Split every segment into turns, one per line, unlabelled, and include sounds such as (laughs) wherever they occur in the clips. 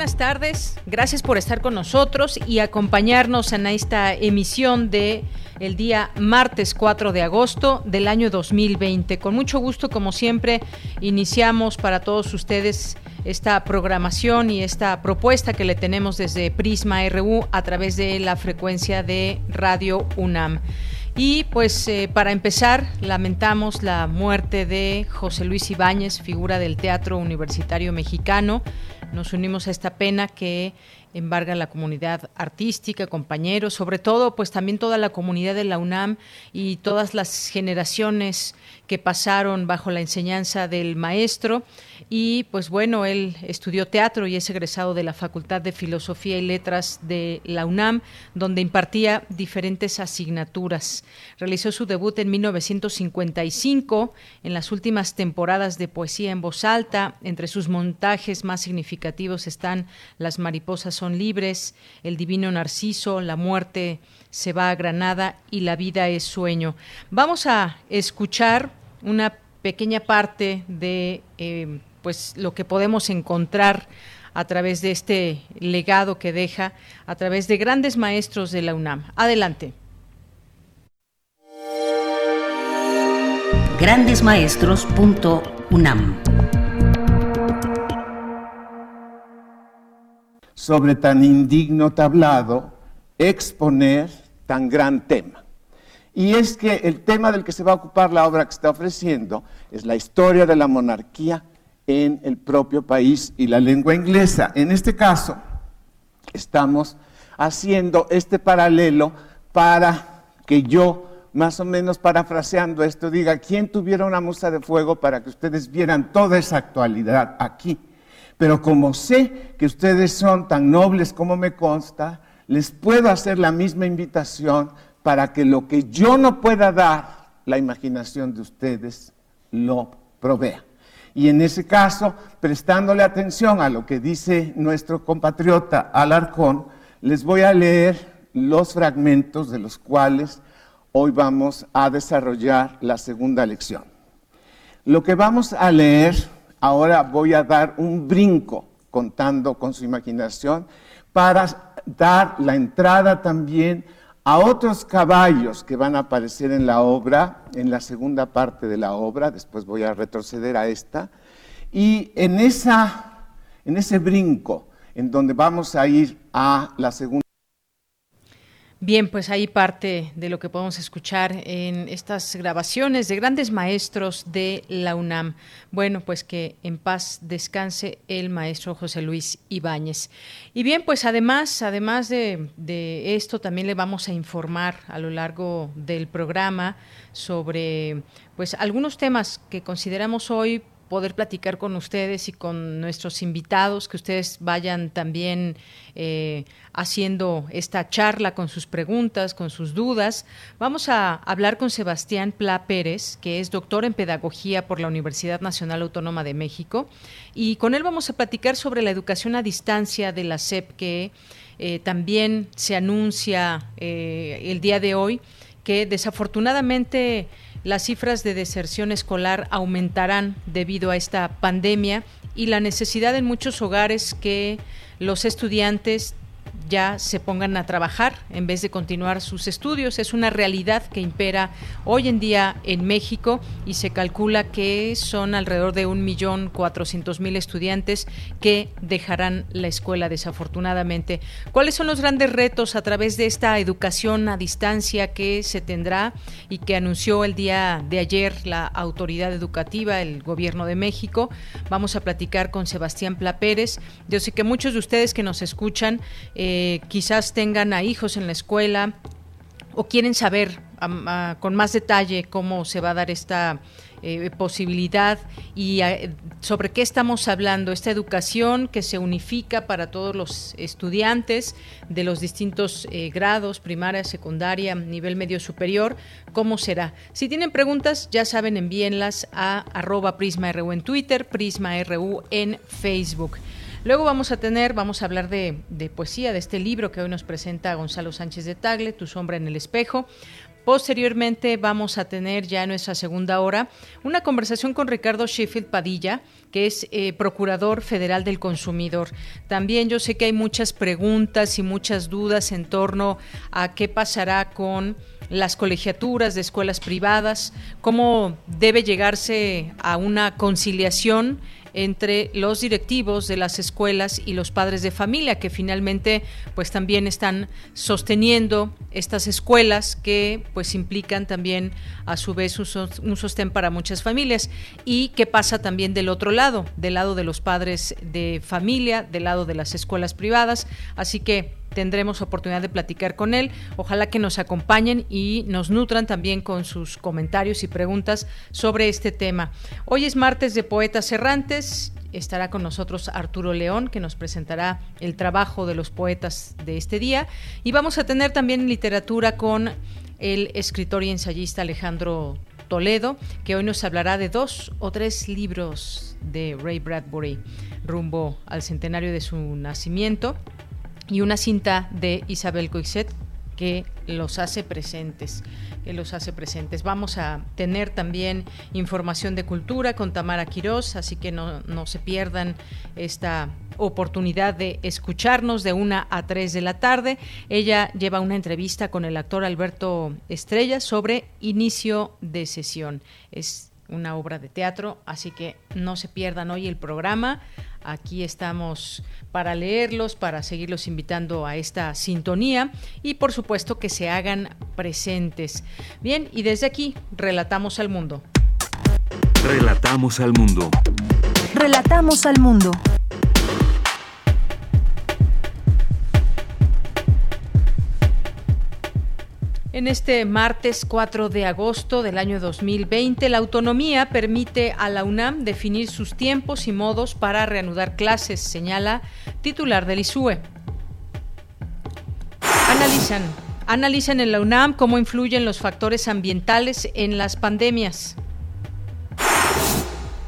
Buenas tardes. Gracias por estar con nosotros y acompañarnos en esta emisión de el día martes 4 de agosto del año 2020. Con mucho gusto, como siempre, iniciamos para todos ustedes esta programación y esta propuesta que le tenemos desde Prisma RU a través de la frecuencia de Radio UNAM. Y pues eh, para empezar, lamentamos la muerte de José Luis Ibáñez, figura del Teatro Universitario Mexicano, nos unimos a esta pena que embarga la comunidad artística, compañeros, sobre todo pues también toda la comunidad de la UNAM y todas las generaciones que pasaron bajo la enseñanza del maestro y pues bueno, él estudió teatro y es egresado de la Facultad de Filosofía y Letras de la UNAM, donde impartía diferentes asignaturas. Realizó su debut en 1955 en las últimas temporadas de poesía en voz alta. Entre sus montajes más significativos están Las mariposas son libres, El divino Narciso, La muerte se va a Granada y La vida es sueño. Vamos a escuchar una pequeña parte de eh, pues lo que podemos encontrar a través de este legado que deja a través de grandes maestros de la UNAM. Adelante.
grandesmaestros.unam
Sobre tan indigno tablado, exponer tan gran tema. Y es que el tema del que se va a ocupar la obra que está ofreciendo es la historia de la monarquía en el propio país y la lengua inglesa. En este caso, estamos haciendo este paralelo para que yo, más o menos parafraseando esto, diga, ¿quién tuviera una musa de fuego para que ustedes vieran toda esa actualidad aquí? Pero como sé que ustedes son tan nobles como me consta, les puedo hacer la misma invitación para que lo que yo no pueda dar, la imaginación de ustedes lo provea. Y en ese caso, prestándole atención a lo que dice nuestro compatriota Alarcón, les voy a leer los fragmentos de los cuales hoy vamos a desarrollar la segunda lección. Lo que vamos a leer, ahora voy a dar un brinco contando con su imaginación para dar la entrada también a otros caballos que van a aparecer en la obra, en la segunda parte de la obra, después voy a retroceder a esta, y en, esa, en ese brinco, en donde vamos a ir a la segunda
Bien, pues ahí parte de lo que podemos escuchar en estas grabaciones de grandes maestros de la UNAM. Bueno, pues que en paz descanse el maestro José Luis Ibáñez. Y bien, pues además, además de, de esto, también le vamos a informar a lo largo del programa sobre pues algunos temas que consideramos hoy poder platicar con ustedes y con nuestros invitados, que ustedes vayan también eh, haciendo esta charla con sus preguntas, con sus dudas. Vamos a hablar con Sebastián Pla Pérez, que es doctor en pedagogía por la Universidad Nacional Autónoma de México, y con él vamos a platicar sobre la educación a distancia de la SEP, que eh, también se anuncia eh, el día de hoy, que desafortunadamente las cifras de deserción escolar aumentarán debido a esta pandemia y la necesidad en muchos hogares que los estudiantes ya se pongan a trabajar en vez de continuar sus estudios. Es una realidad que impera hoy en día en México y se calcula que son alrededor de un millón cuatrocientos mil estudiantes que dejarán la escuela desafortunadamente. ¿Cuáles son los grandes retos a través de esta educación a distancia que se tendrá y que anunció el día de ayer la autoridad educativa, el gobierno de México? Vamos a platicar con Sebastián Pla Pérez. Yo sé que muchos de ustedes que nos escuchan eh, quizás tengan a hijos en la escuela o quieren saber con más detalle cómo se va a dar esta eh, posibilidad y eh, sobre qué estamos hablando, esta educación que se unifica para todos los estudiantes de los distintos eh, grados, primaria, secundaria, nivel medio superior, ¿cómo será? Si tienen preguntas, ya saben, envíenlas a arroba PrismaRU en Twitter, PrismaRU en Facebook. Luego vamos a tener, vamos a hablar de, poesía, de este libro que hoy nos presenta Gonzalo Sánchez de Tagle, Tu sombra en el espejo. Posteriormente vamos a tener ya en nuestra segunda hora una conversación con Ricardo Sheffield Padilla, que es eh, Procurador Federal del Consumidor. También yo sé que hay muchas preguntas y muchas dudas en torno a qué pasará con las colegiaturas de escuelas privadas, cómo debe llegarse a una conciliación entre los directivos de las escuelas y los padres de familia que finalmente pues también están sosteniendo estas escuelas que pues implican también a su vez un sostén para muchas familias. Y qué pasa también del otro lado, del lado de los padres de familia, del lado de las escuelas privadas, así que tendremos oportunidad de platicar con él. Ojalá que nos acompañen y nos nutran también con sus comentarios y preguntas sobre este tema. Hoy es martes de Poetas Errantes. Estará con nosotros Arturo León, que nos presentará el trabajo de los poetas de este día. Y vamos a tener también literatura con el escritor y ensayista Alejandro Toledo, que hoy nos hablará de dos o tres libros de Ray Bradbury rumbo al centenario de su nacimiento y una cinta de Isabel Coixet que los hace presentes, que los hace presentes. Vamos a tener también información de cultura con Tamara Quirós, así que no, no se pierdan esta oportunidad de escucharnos de una a tres de la tarde. Ella lleva una entrevista con el actor Alberto Estrella sobre inicio de sesión. Es una obra de teatro, así que no se pierdan hoy el programa. Aquí estamos para leerlos, para seguirlos invitando a esta sintonía y por supuesto que se hagan presentes. Bien, y desde aquí, relatamos al mundo.
Relatamos al mundo.
Relatamos al mundo.
En este martes 4 de agosto del año 2020, la autonomía permite a la UNAM definir sus tiempos y modos para reanudar clases, señala titular del ISUE. Analizan, analizan en la UNAM cómo influyen los factores ambientales en las pandemias.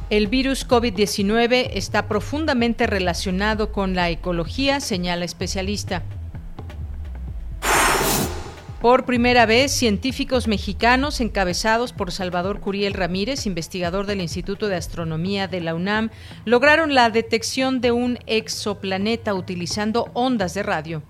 El virus COVID-19 está profundamente relacionado con la ecología, señala especialista. Por primera vez, científicos mexicanos encabezados por Salvador Curiel Ramírez, investigador del Instituto de Astronomía de la UNAM, lograron la detección de un exoplaneta utilizando ondas de radio.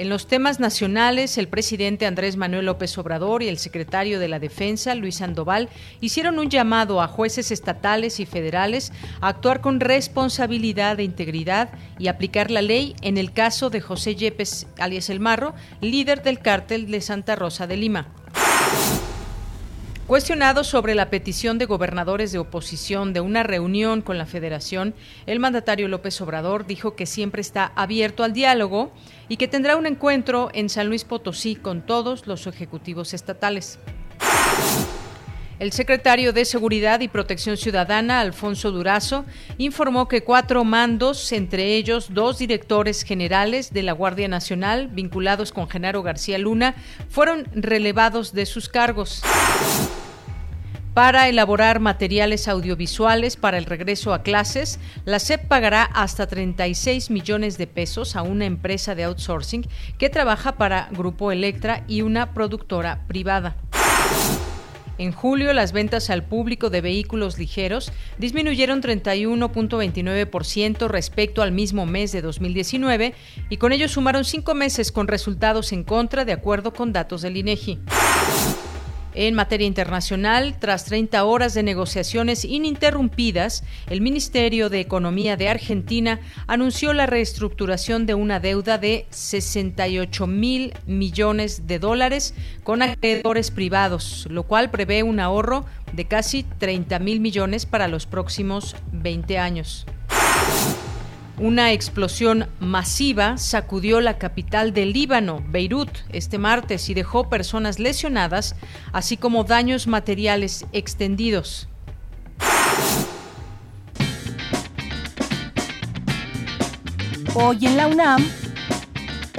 En los temas nacionales, el presidente Andrés Manuel López Obrador y el secretario de la Defensa, Luis Sandoval, hicieron un llamado a jueces estatales y federales a actuar con responsabilidad e integridad y aplicar la ley en el caso de José Yepes, alias El Marro, líder del cártel de Santa Rosa de Lima. Cuestionado sobre la petición de gobernadores de oposición de una reunión con la federación, el mandatario López Obrador dijo que siempre está abierto al diálogo y que tendrá un encuentro en San Luis Potosí con todos los ejecutivos estatales. El secretario de Seguridad y Protección Ciudadana, Alfonso Durazo, informó que cuatro mandos, entre ellos dos directores generales de la Guardia Nacional vinculados con Genaro García Luna, fueron relevados de sus cargos para elaborar materiales audiovisuales para el regreso a clases, la SEP pagará hasta 36 millones de pesos a una empresa de outsourcing que trabaja para Grupo Electra y una productora privada. En julio, las ventas al público de vehículos ligeros disminuyeron 31.29% respecto al mismo mes de 2019 y con ello sumaron cinco meses con resultados en contra, de acuerdo con datos del INEGI. En materia internacional, tras 30 horas de negociaciones ininterrumpidas, el Ministerio de Economía de Argentina anunció la reestructuración de una deuda de 68 mil millones de dólares con acreedores privados, lo cual prevé un ahorro de casi 30 mil millones para los próximos 20 años. Una explosión masiva sacudió la capital del Líbano, Beirut, este martes y dejó personas lesionadas, así como daños materiales extendidos.
Hoy en la UNAM,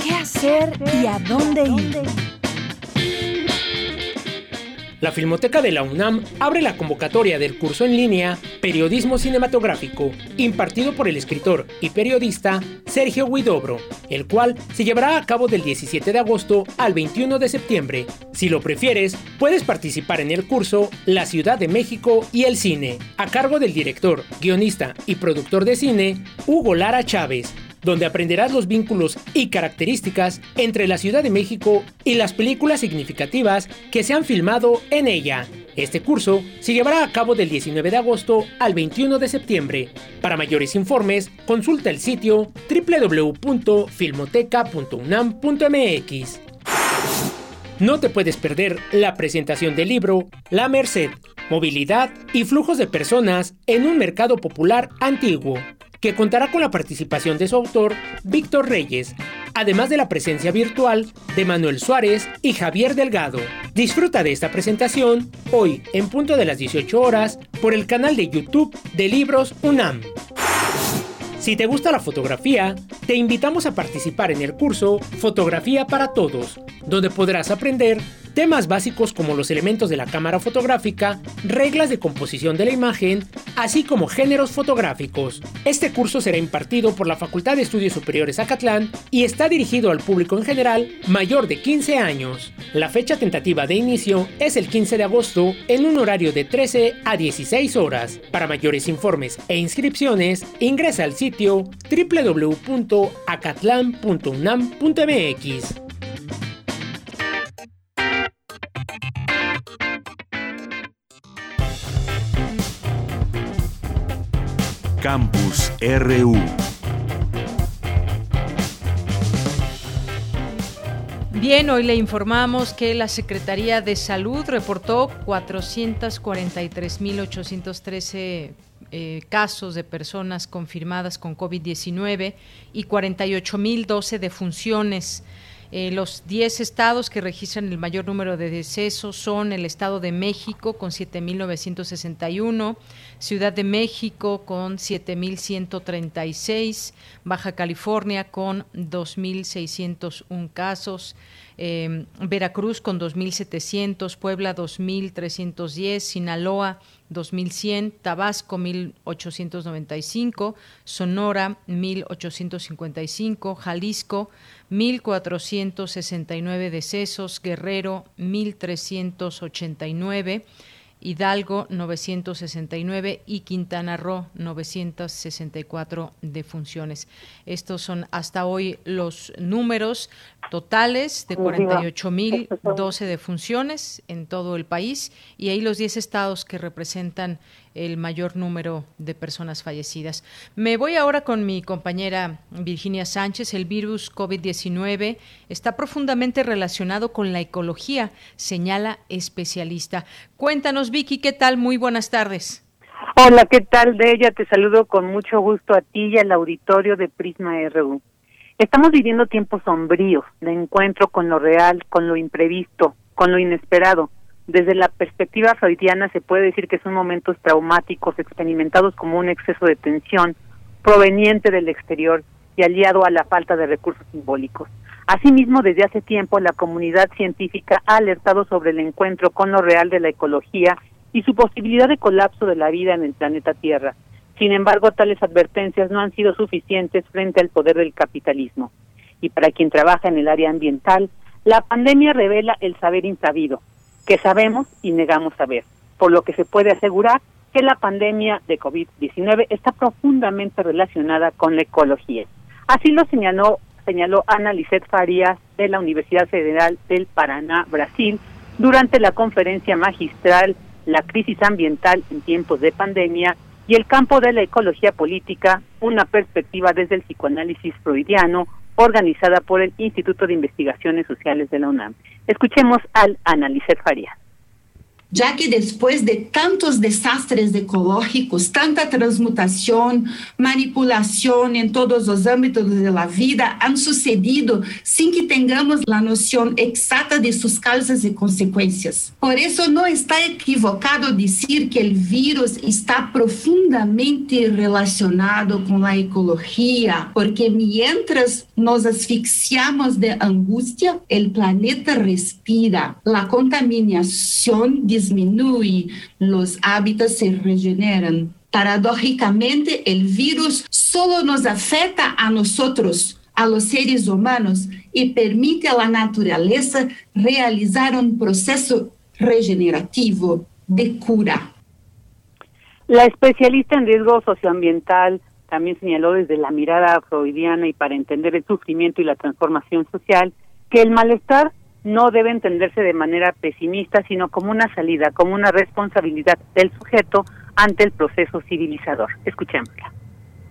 ¿qué hacer y a dónde ir?
La Filmoteca de la UNAM abre la convocatoria del curso en línea Periodismo Cinematográfico, impartido por el escritor y periodista Sergio Huidobro, el cual se llevará a cabo del 17 de agosto al 21 de septiembre. Si lo prefieres, puedes participar en el curso La Ciudad de México y el Cine, a cargo del director, guionista y productor de cine Hugo Lara Chávez donde aprenderás los vínculos y características entre la Ciudad de México y las películas significativas que se han filmado en ella. Este curso se llevará a cabo del 19 de agosto al 21 de septiembre. Para mayores informes, consulta el sitio www.filmoteca.unam.mx. No te puedes perder la presentación del libro La Merced, Movilidad y Flujos de Personas en un Mercado Popular Antiguo que contará con la participación de su autor, Víctor Reyes, además de la presencia virtual de Manuel Suárez y Javier Delgado. Disfruta de esta presentación hoy en punto de las 18 horas por el canal de YouTube de Libros UNAM. Si te gusta la fotografía, te invitamos a participar en el curso Fotografía para Todos, donde podrás aprender temas básicos como los elementos de la cámara fotográfica, reglas de composición de la imagen, así como géneros fotográficos. Este curso será impartido por la Facultad de Estudios Superiores Acatlán y está dirigido al público en general mayor de 15 años. La fecha tentativa de inicio es el 15 de agosto en un horario de 13 a 16 horas. Para mayores informes e inscripciones, ingresa al sitio www.acatlan.unam.mx.
Campus RU.
Bien, hoy le informamos que la Secretaría de Salud reportó 443.813 eh, casos de personas confirmadas con COVID-19 y 48.012 defunciones. Eh, los 10 estados que registran el mayor número de decesos son el Estado de México con 7.961, Ciudad de México con 7.136, Baja California con 2.601 casos, eh, Veracruz con 2.700, Puebla 2.310, Sinaloa 2100, Tabasco 1895, Sonora 1855, Jalisco 1469 decesos, Guerrero 1389, Hidalgo 969 y Quintana Roo 964 defunciones. Estos son hasta hoy los números totales de 48.012 defunciones en todo el país y ahí los 10 estados que representan el mayor número de personas fallecidas. Me voy ahora con mi compañera Virginia Sánchez. El virus COVID-19 está profundamente relacionado con la ecología, señala especialista. Cuéntanos, Vicky, ¿qué tal? Muy buenas tardes.
Hola, ¿qué tal? De ella te saludo con mucho gusto a ti y al auditorio de Prisma RU. Estamos viviendo tiempos sombríos de encuentro con lo real, con lo imprevisto, con lo inesperado desde la perspectiva freudiana se puede decir que son momentos traumáticos experimentados como un exceso de tensión proveniente del exterior y aliado a la falta de recursos simbólicos. Asimismo, desde hace tiempo la comunidad científica ha alertado sobre el encuentro con lo real de la ecología y su posibilidad de colapso de la vida en el planeta Tierra. Sin embargo, tales advertencias no han sido suficientes frente al poder del capitalismo. Y para quien trabaja en el área ambiental, la pandemia revela el saber insabido, que sabemos y negamos saber, por lo que se puede asegurar que la pandemia de COVID-19 está profundamente relacionada con la ecología. Así lo señaló, señaló Ana Lisset Farías de la Universidad Federal del Paraná, Brasil, durante la conferencia magistral La crisis ambiental en tiempos de pandemia y el campo de la ecología política, una perspectiva desde el psicoanálisis freudiano, organizada por el Instituto de Investigaciones Sociales de la UNAM. Escuchemos al Analicet Farías.
Ya que después de tantos desastres ecológicos, tanta transmutación, manipulación en todos los ámbitos de la vida han sucedido sin que tengamos la noción exacta de sus causas y consecuencias. Por eso no está equivocado decir que el virus está profundamente relacionado con la ecología, porque mientras nos asfixiamos de angustia, el planeta respira. La contaminación disminuye, los hábitats se regeneran. Paradójicamente, el virus solo nos afecta a nosotros, a los seres humanos, y permite a la naturaleza realizar un proceso regenerativo de cura.
La especialista en riesgo socioambiental también señaló desde la mirada freudiana y para entender el sufrimiento y la transformación social que el malestar no debe entenderse de manera pesimista, sino como una salida, como una responsabilidad del sujeto ante el proceso civilizador. Escuchémosla.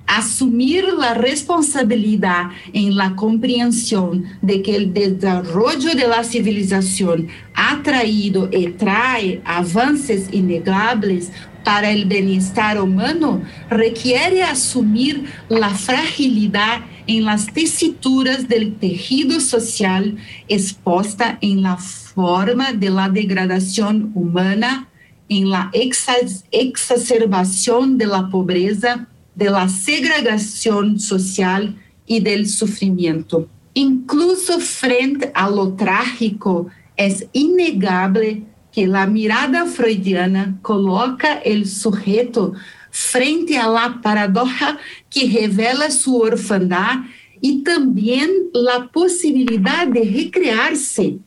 Asumir la responsabilidad en la comprensión de que el desarrollo de la civilización ha traído y trae avances innegables para el bienestar humano requiere asumir la fragilidad en las tesituras del tejido social exposta en la forma de la degradación humana, en la exacerbación de la pobreza, de la segregación social y del sufrimiento. Incluso frente a lo trágico, es innegable que la mirada freudiana coloca el sujeto frente a la paradoja que revela su orfandad y también la posibilidad de recrearse.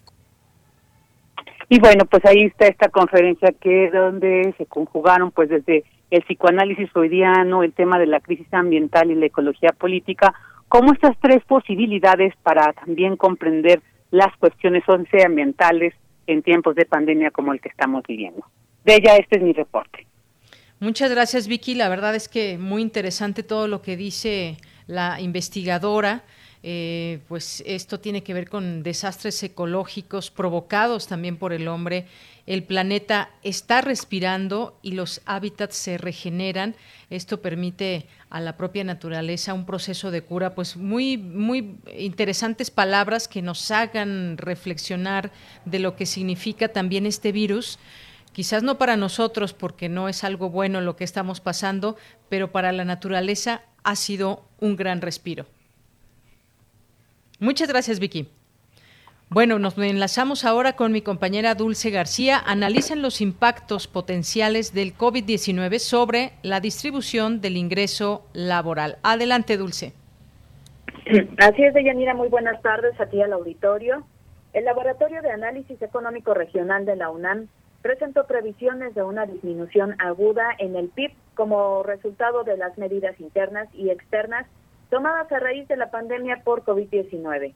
Y bueno, pues ahí está esta conferencia que donde se conjugaron pues desde el psicoanálisis freudiano, el tema de la crisis ambiental y la ecología política, como estas tres posibilidades para también comprender las cuestiones socioambientales en tiempos de pandemia como el que estamos viviendo. De ella, este es mi reporte.
Muchas gracias, Vicky. La verdad es que muy interesante todo lo que dice la investigadora. Eh, pues esto tiene que ver con desastres ecológicos provocados también por el hombre. El planeta está respirando y los hábitats se regeneran. Esto permite a la propia naturaleza un proceso de cura, pues muy, muy interesantes palabras que nos hagan reflexionar de lo que significa también este virus quizás no para nosotros porque no es algo bueno lo que estamos pasando, pero para la naturaleza ha sido un gran respiro. Muchas gracias, Vicky. Bueno, nos enlazamos ahora con mi compañera Dulce García. Analizan los impactos potenciales del COVID-19 sobre la distribución del ingreso laboral. Adelante, Dulce.
Así es, Deyanira. Muy buenas tardes a ti al auditorio. El Laboratorio de Análisis Económico Regional de la UNAM presentó previsiones de una disminución aguda en el PIB como resultado de las medidas internas y externas tomadas a raíz de la pandemia por COVID-19,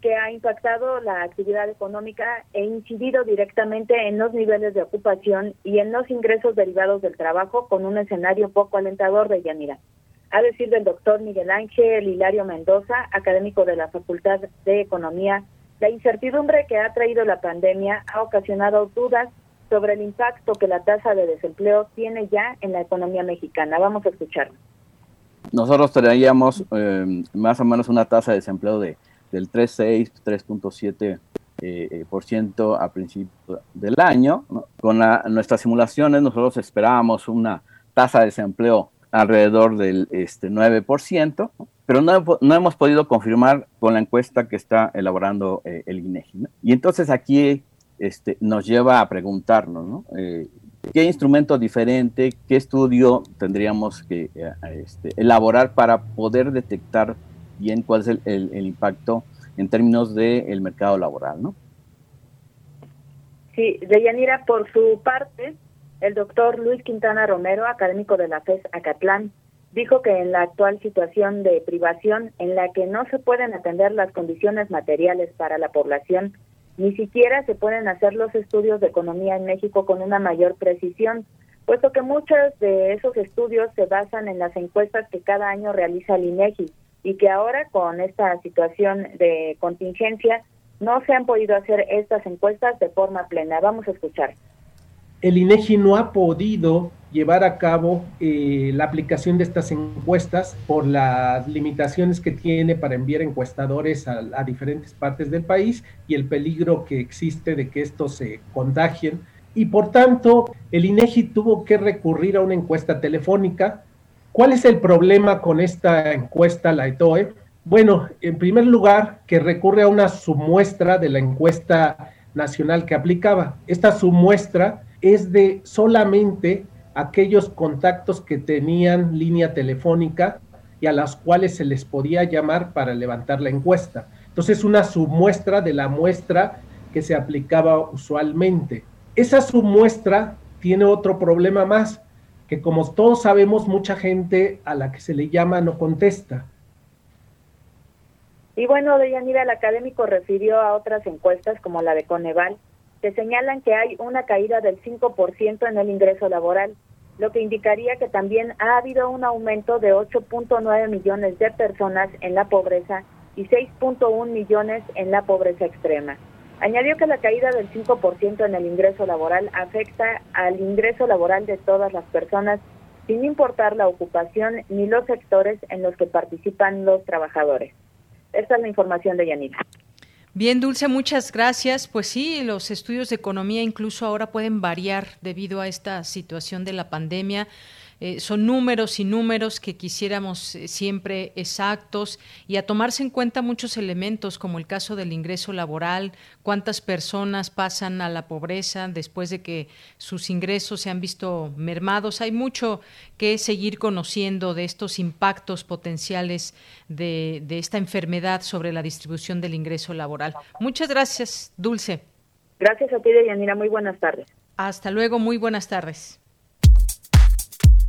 que ha impactado la actividad económica e incidido directamente en los niveles de ocupación y en los ingresos derivados del trabajo con un escenario poco alentador de Yanira. A decir del doctor Miguel Ángel Hilario Mendoza, académico de la Facultad de Economía, la incertidumbre que ha traído la pandemia ha ocasionado dudas sobre el impacto que la tasa de desempleo tiene ya en la economía mexicana. Vamos a escucharlo.
Nosotros traíamos eh, más o menos una tasa de desempleo de, del 3,6, 3.7 eh, por ciento a principio del año. Con nuestras simulaciones nosotros esperábamos una tasa de desempleo alrededor del este, 9%, pero no, no, hemos podido confirmar con la encuesta que está elaborando eh, el INEGI. Y entonces aquí este, nos lleva a preguntarnos, ¿no? Eh, ¿Qué instrumento diferente, qué estudio tendríamos que eh, este, elaborar para poder detectar bien cuál es el, impacto en términos del mercado laboral, ¿no?
Sí, Deyanira, por su parte, el doctor Luis Quintana Romero, académico de la FES Acatlán, dijo que en la actual situación de privación en la que no se pueden atender las condiciones materiales para la población, ni siquiera se pueden hacer los estudios de economía en México con una mayor precisión, puesto que muchos de esos estudios se basan en las encuestas que cada año realiza el INEGI y que ahora con esta situación de contingencia no se han podido hacer estas encuestas de forma plena. Vamos a escuchar.
El INEGI no ha podido llevar a cabo eh, la aplicación de estas encuestas por las limitaciones que tiene para enviar encuestadores a, diferentes partes del país y el peligro que existe de que estos se contagien. Y por tanto, el INEGI tuvo que recurrir a una encuesta telefónica. ¿Cuál es el problema con esta encuesta, la ETOE? Bueno, en primer lugar, que recurre a una submuestra de la encuesta nacional que aplicaba. Esta submuestra es de solamente aquellos contactos que tenían línea telefónica y a las cuales se les podía llamar para levantar la encuesta. Entonces, una submuestra de la muestra que se aplicaba usualmente. Esa submuestra tiene otro problema más, que como todos sabemos, mucha gente a la que se le llama no contesta.
Y bueno, Deyanira, el académico refirió a otras encuestas como la de Coneval, que señalan que hay una caída del 5% en el ingreso laboral, lo que indicaría que también ha habido un aumento de 8.9 millones de personas en la pobreza y 6.1 millones en la pobreza extrema. Añadió que la caída del 5% en el ingreso laboral afecta al ingreso laboral de todas las personas sin importar la ocupación ni los sectores en los que participan los trabajadores. Esta es la información de Yanira.
Bien, Dulce, muchas gracias. Pues sí, los estudios de economía incluso ahora pueden variar debido a esta situación de la pandemia. Eh, son números y números que quisiéramos eh, siempre exactos y a tomarse en cuenta muchos elementos como el caso del ingreso laboral, cuántas personas pasan a la pobreza después de que sus ingresos se han visto mermados. Hay mucho que seguir conociendo de estos impactos potenciales de, de esta enfermedad sobre la distribución del ingreso laboral. Muchas gracias, Dulce.
Gracias a ti, Deyanira. Muy buenas tardes.
Hasta luego, muy buenas tardes.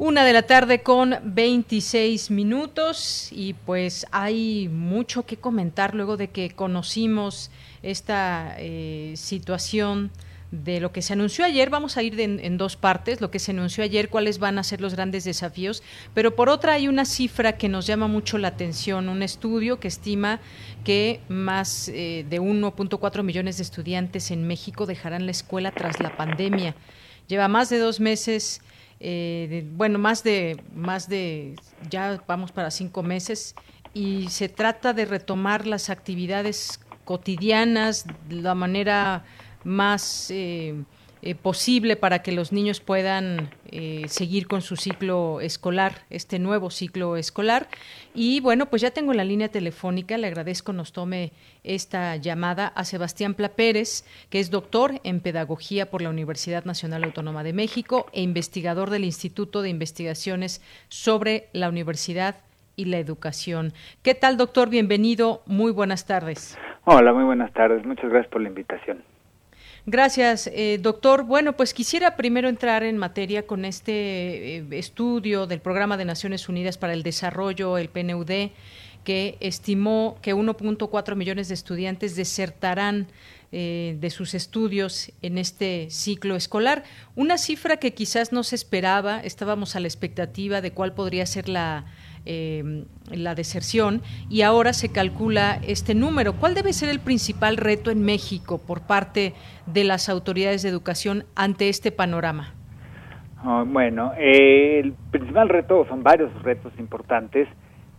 Una de la tarde con 26 minutos y pues hay mucho que comentar luego de que conocimos esta eh, situación de lo que se anunció ayer. Vamos a ir en, dos partes, lo que se anunció ayer, cuáles van a ser los grandes desafíos, pero por otra hay una cifra que nos llama mucho la atención, un estudio que estima que más eh, de 1.4 millones de estudiantes en México dejarán la escuela tras la pandemia. Lleva más de dos meses, eh, bueno, más de, más de, ya vamos para cinco meses, y se trata de retomar las actividades cotidianas, la manera más eh, eh, posible para que los niños puedan eh, seguir con su ciclo escolar, este nuevo ciclo escolar. Y bueno, pues ya tengo la línea telefónica, le agradezco nos tome esta llamada a Sebastián Pla Pérez, que es doctor en Pedagogía por la Universidad Nacional Autónoma de México e investigador del Instituto de Investigaciones sobre la Universidad y la Educación. ¿Qué tal, doctor? Bienvenido, muy buenas tardes.
Hola, muy buenas tardes. Muchas gracias por la invitación.
Gracias, eh, doctor. Bueno, pues quisiera primero entrar en materia con este eh, estudio del Programa de Naciones Unidas para el Desarrollo, el PNUD, que estimó que 1.4 millones de estudiantes desertarán eh, de sus estudios en este ciclo escolar. Una cifra que quizás no se esperaba, estábamos a la expectativa de cuál podría ser la eh, la deserción y ahora se calcula este número. ¿Cuál debe ser el principal reto en México por parte de las autoridades de educación ante este panorama?
Ah, bueno, eh, el principal reto, son varios retos importantes.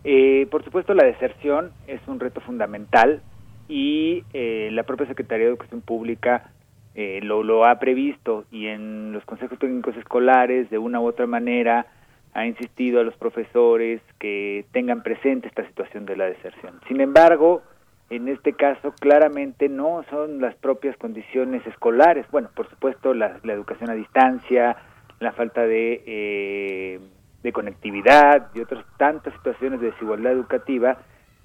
Eh, por supuesto, la deserción es un reto fundamental y la propia Secretaría de Educación Pública lo, lo ha previsto y en los consejos técnicos escolares, de una u otra manera, ha insistido a los profesores que tengan presente esta situación de la deserción. Sin embargo, en este caso claramente no son las propias condiciones escolares. Bueno, por supuesto la, educación a distancia, la falta de, eh, de conectividad y otras tantas situaciones de desigualdad educativa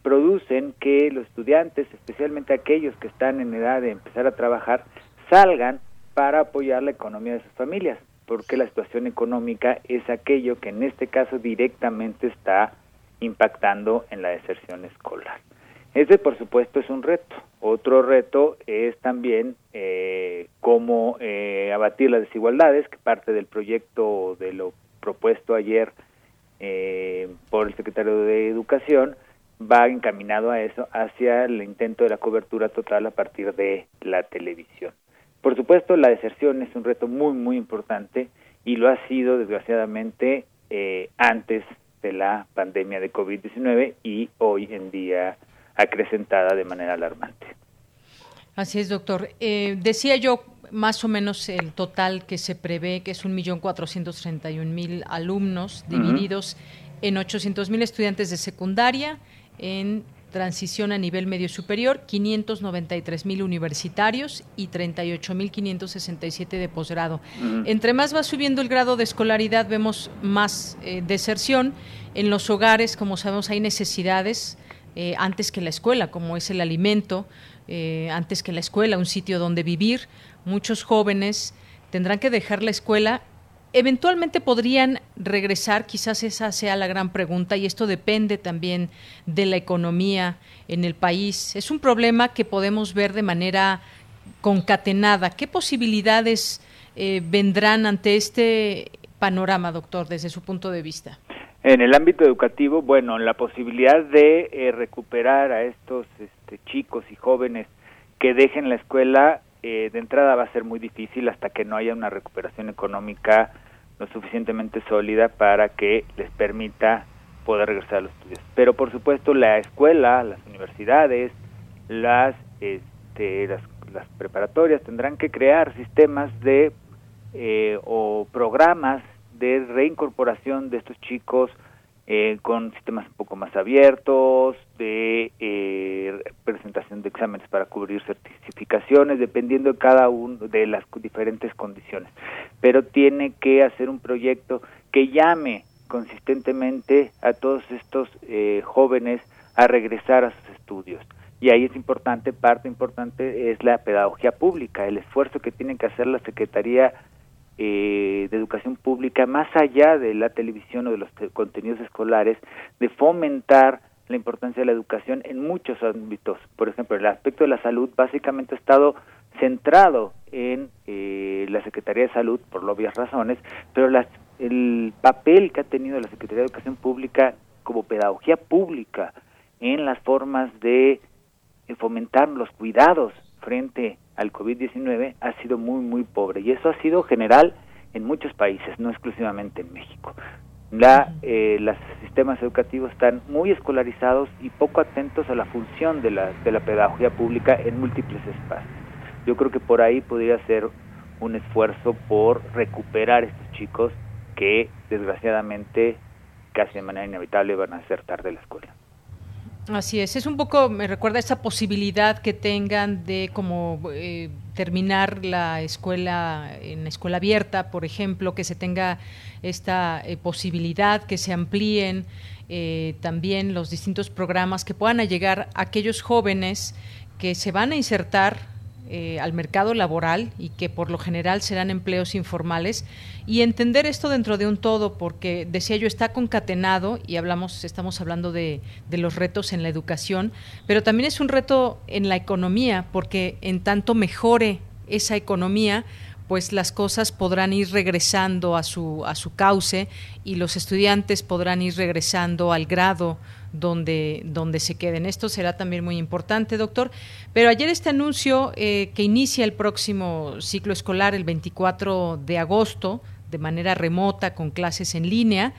producen que los estudiantes, especialmente aquellos que están en edad de empezar a trabajar, salgan para apoyar la economía de sus familias, porque la situación económica es aquello que en este caso directamente está impactando en la deserción escolar. Ese, por supuesto, es un reto. Otro reto es también eh, cómo eh, abatir las desigualdades, que parte del proyecto de lo propuesto ayer eh, por el secretario de Educación va encaminado a eso, hacia el intento de la cobertura total a partir de la televisión. Por supuesto, la deserción es un reto muy, muy importante y lo ha sido, desgraciadamente, antes de la pandemia de COVID-19 y hoy en día acrecentada de manera alarmante.
Así es, doctor. Eh, decía yo más o menos el total que se prevé, que es un millón cuatrocientos treinta y un mil alumnos divididos en ochocientos mil estudiantes de secundaria, en transición a nivel medio superior, 593 mil universitarios y 38 mil 567 de posgrado. Entre más va subiendo el grado de escolaridad, vemos más eh, deserción. En los hogares, como sabemos, hay necesidades eh, antes que la escuela, como es el alimento, eh, antes que la escuela, un sitio donde vivir. Muchos jóvenes tendrán que dejar la escuela. Eventualmente podrían regresar, quizás esa sea la gran pregunta, y esto depende también de la economía en el país. Es un problema que podemos ver de manera concatenada. ¿Qué posibilidades eh, vendrán ante este panorama, doctor, desde su punto de vista?
En el ámbito educativo, bueno, la posibilidad de eh, recuperar a estos este, chicos y jóvenes que dejen la escuela eh, de entrada va a ser muy difícil hasta que no haya una recuperación económica lo suficientemente sólida para que les permita poder regresar a los estudios. Pero por supuesto la escuela, las universidades, las, este, las, las preparatorias tendrán que crear sistemas de eh, o programas de reincorporación de estos chicos eh, con sistemas un poco más abiertos, de eh, presentación de exámenes para cubrir certificaciones, dependiendo de cada uno de las diferentes condiciones. Pero tiene que hacer un proyecto que llame consistentemente a todos estos eh, jóvenes a regresar a sus estudios. Y ahí es importante, parte importante es la pedagogía pública, el esfuerzo que tiene que hacer la Secretaría eh, de educación pública, más allá de la televisión o de los contenidos escolares, de fomentar la importancia de la educación en muchos ámbitos. Por ejemplo, el aspecto de la salud básicamente ha estado centrado en eh, la Secretaría de Salud por obvias razones, pero las, el papel que ha tenido la Secretaría de Educación Pública como pedagogía pública en las formas de fomentar los cuidados frente al COVID-19 ha sido muy, muy pobre. Y eso ha sido general en muchos países, no exclusivamente en México. La, eh, los sistemas educativos están muy escolarizados y poco atentos a la función de la, de la pedagogía pública en múltiples espacios. Yo creo que por ahí podría ser un esfuerzo por recuperar estos chicos que desgraciadamente casi de manera inevitable van a ser tarde la escuela.
Así es, es un poco, me recuerda esa posibilidad que tengan de como eh, terminar la escuela en escuela abierta, por ejemplo, que se tenga esta eh, posibilidad, que se amplíen eh, también los distintos programas, que puedan llegar a aquellos jóvenes que se van a insertar eh, al mercado laboral y que por lo general serán empleos informales. Y entender esto dentro de un todo porque decía yo está concatenado y hablamos estamos hablando de, de los retos en la educación pero también es un reto en la economía porque en tanto mejore esa economía pues las cosas podrán ir regresando a su, a su cauce y los estudiantes podrán ir regresando al grado donde, donde se queden. Esto será también muy importante, doctor. Pero ayer este anuncio eh, que inicia el próximo ciclo escolar el 24 de agosto de manera remota con clases en línea,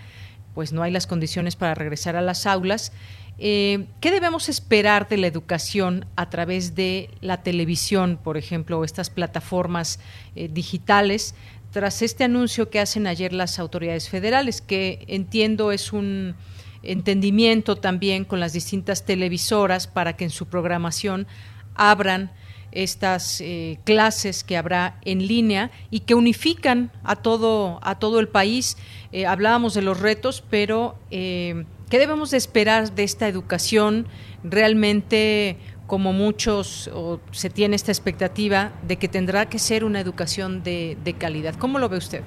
pues no hay las condiciones para regresar a las aulas. Eh, ¿Qué debemos esperar de la educación a través de la televisión, por ejemplo, o estas plataformas eh, digitales tras este anuncio que hacen ayer las autoridades federales, que entiendo es un entendimiento también con las distintas televisoras para que en su programación abran estas eh, clases que habrá en línea y que unifican a todo a todo el país. Eh, hablábamos de los retos, pero eh, ¿qué debemos de esperar de esta educación? Realmente, como muchos, se tiene esta expectativa de que tendrá que ser una educación de, de calidad. ¿Cómo lo ve usted?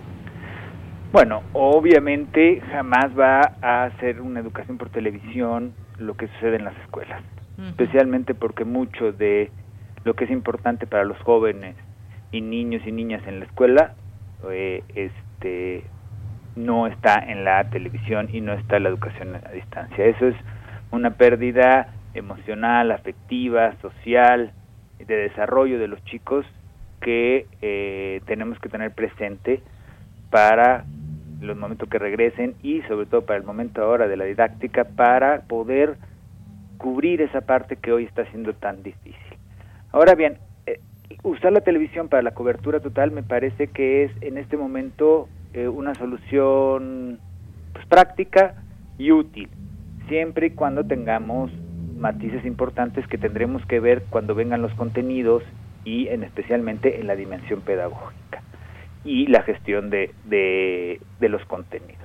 Bueno, obviamente jamás va a ser una educación por televisión lo que sucede en las escuelas, especialmente porque mucho de lo que es importante para los jóvenes y niños y niñas en la escuela eh, este no está en la televisión y no está en la educación a distancia. Eso es una pérdida emocional, afectiva, social, de desarrollo de los chicos que eh, tenemos que tener presente para los momentos que regresen y sobre todo para el momento ahora de la didáctica para poder cubrir esa parte que hoy está siendo tan difícil. Ahora bien, eh, usar la televisión para la cobertura total me parece que es en este momento eh, una solución pues, práctica y útil, siempre y cuando tengamos matices importantes que tendremos que ver cuando vengan los contenidos y en especialmente en la dimensión pedagógica y la gestión de, de, los contenidos.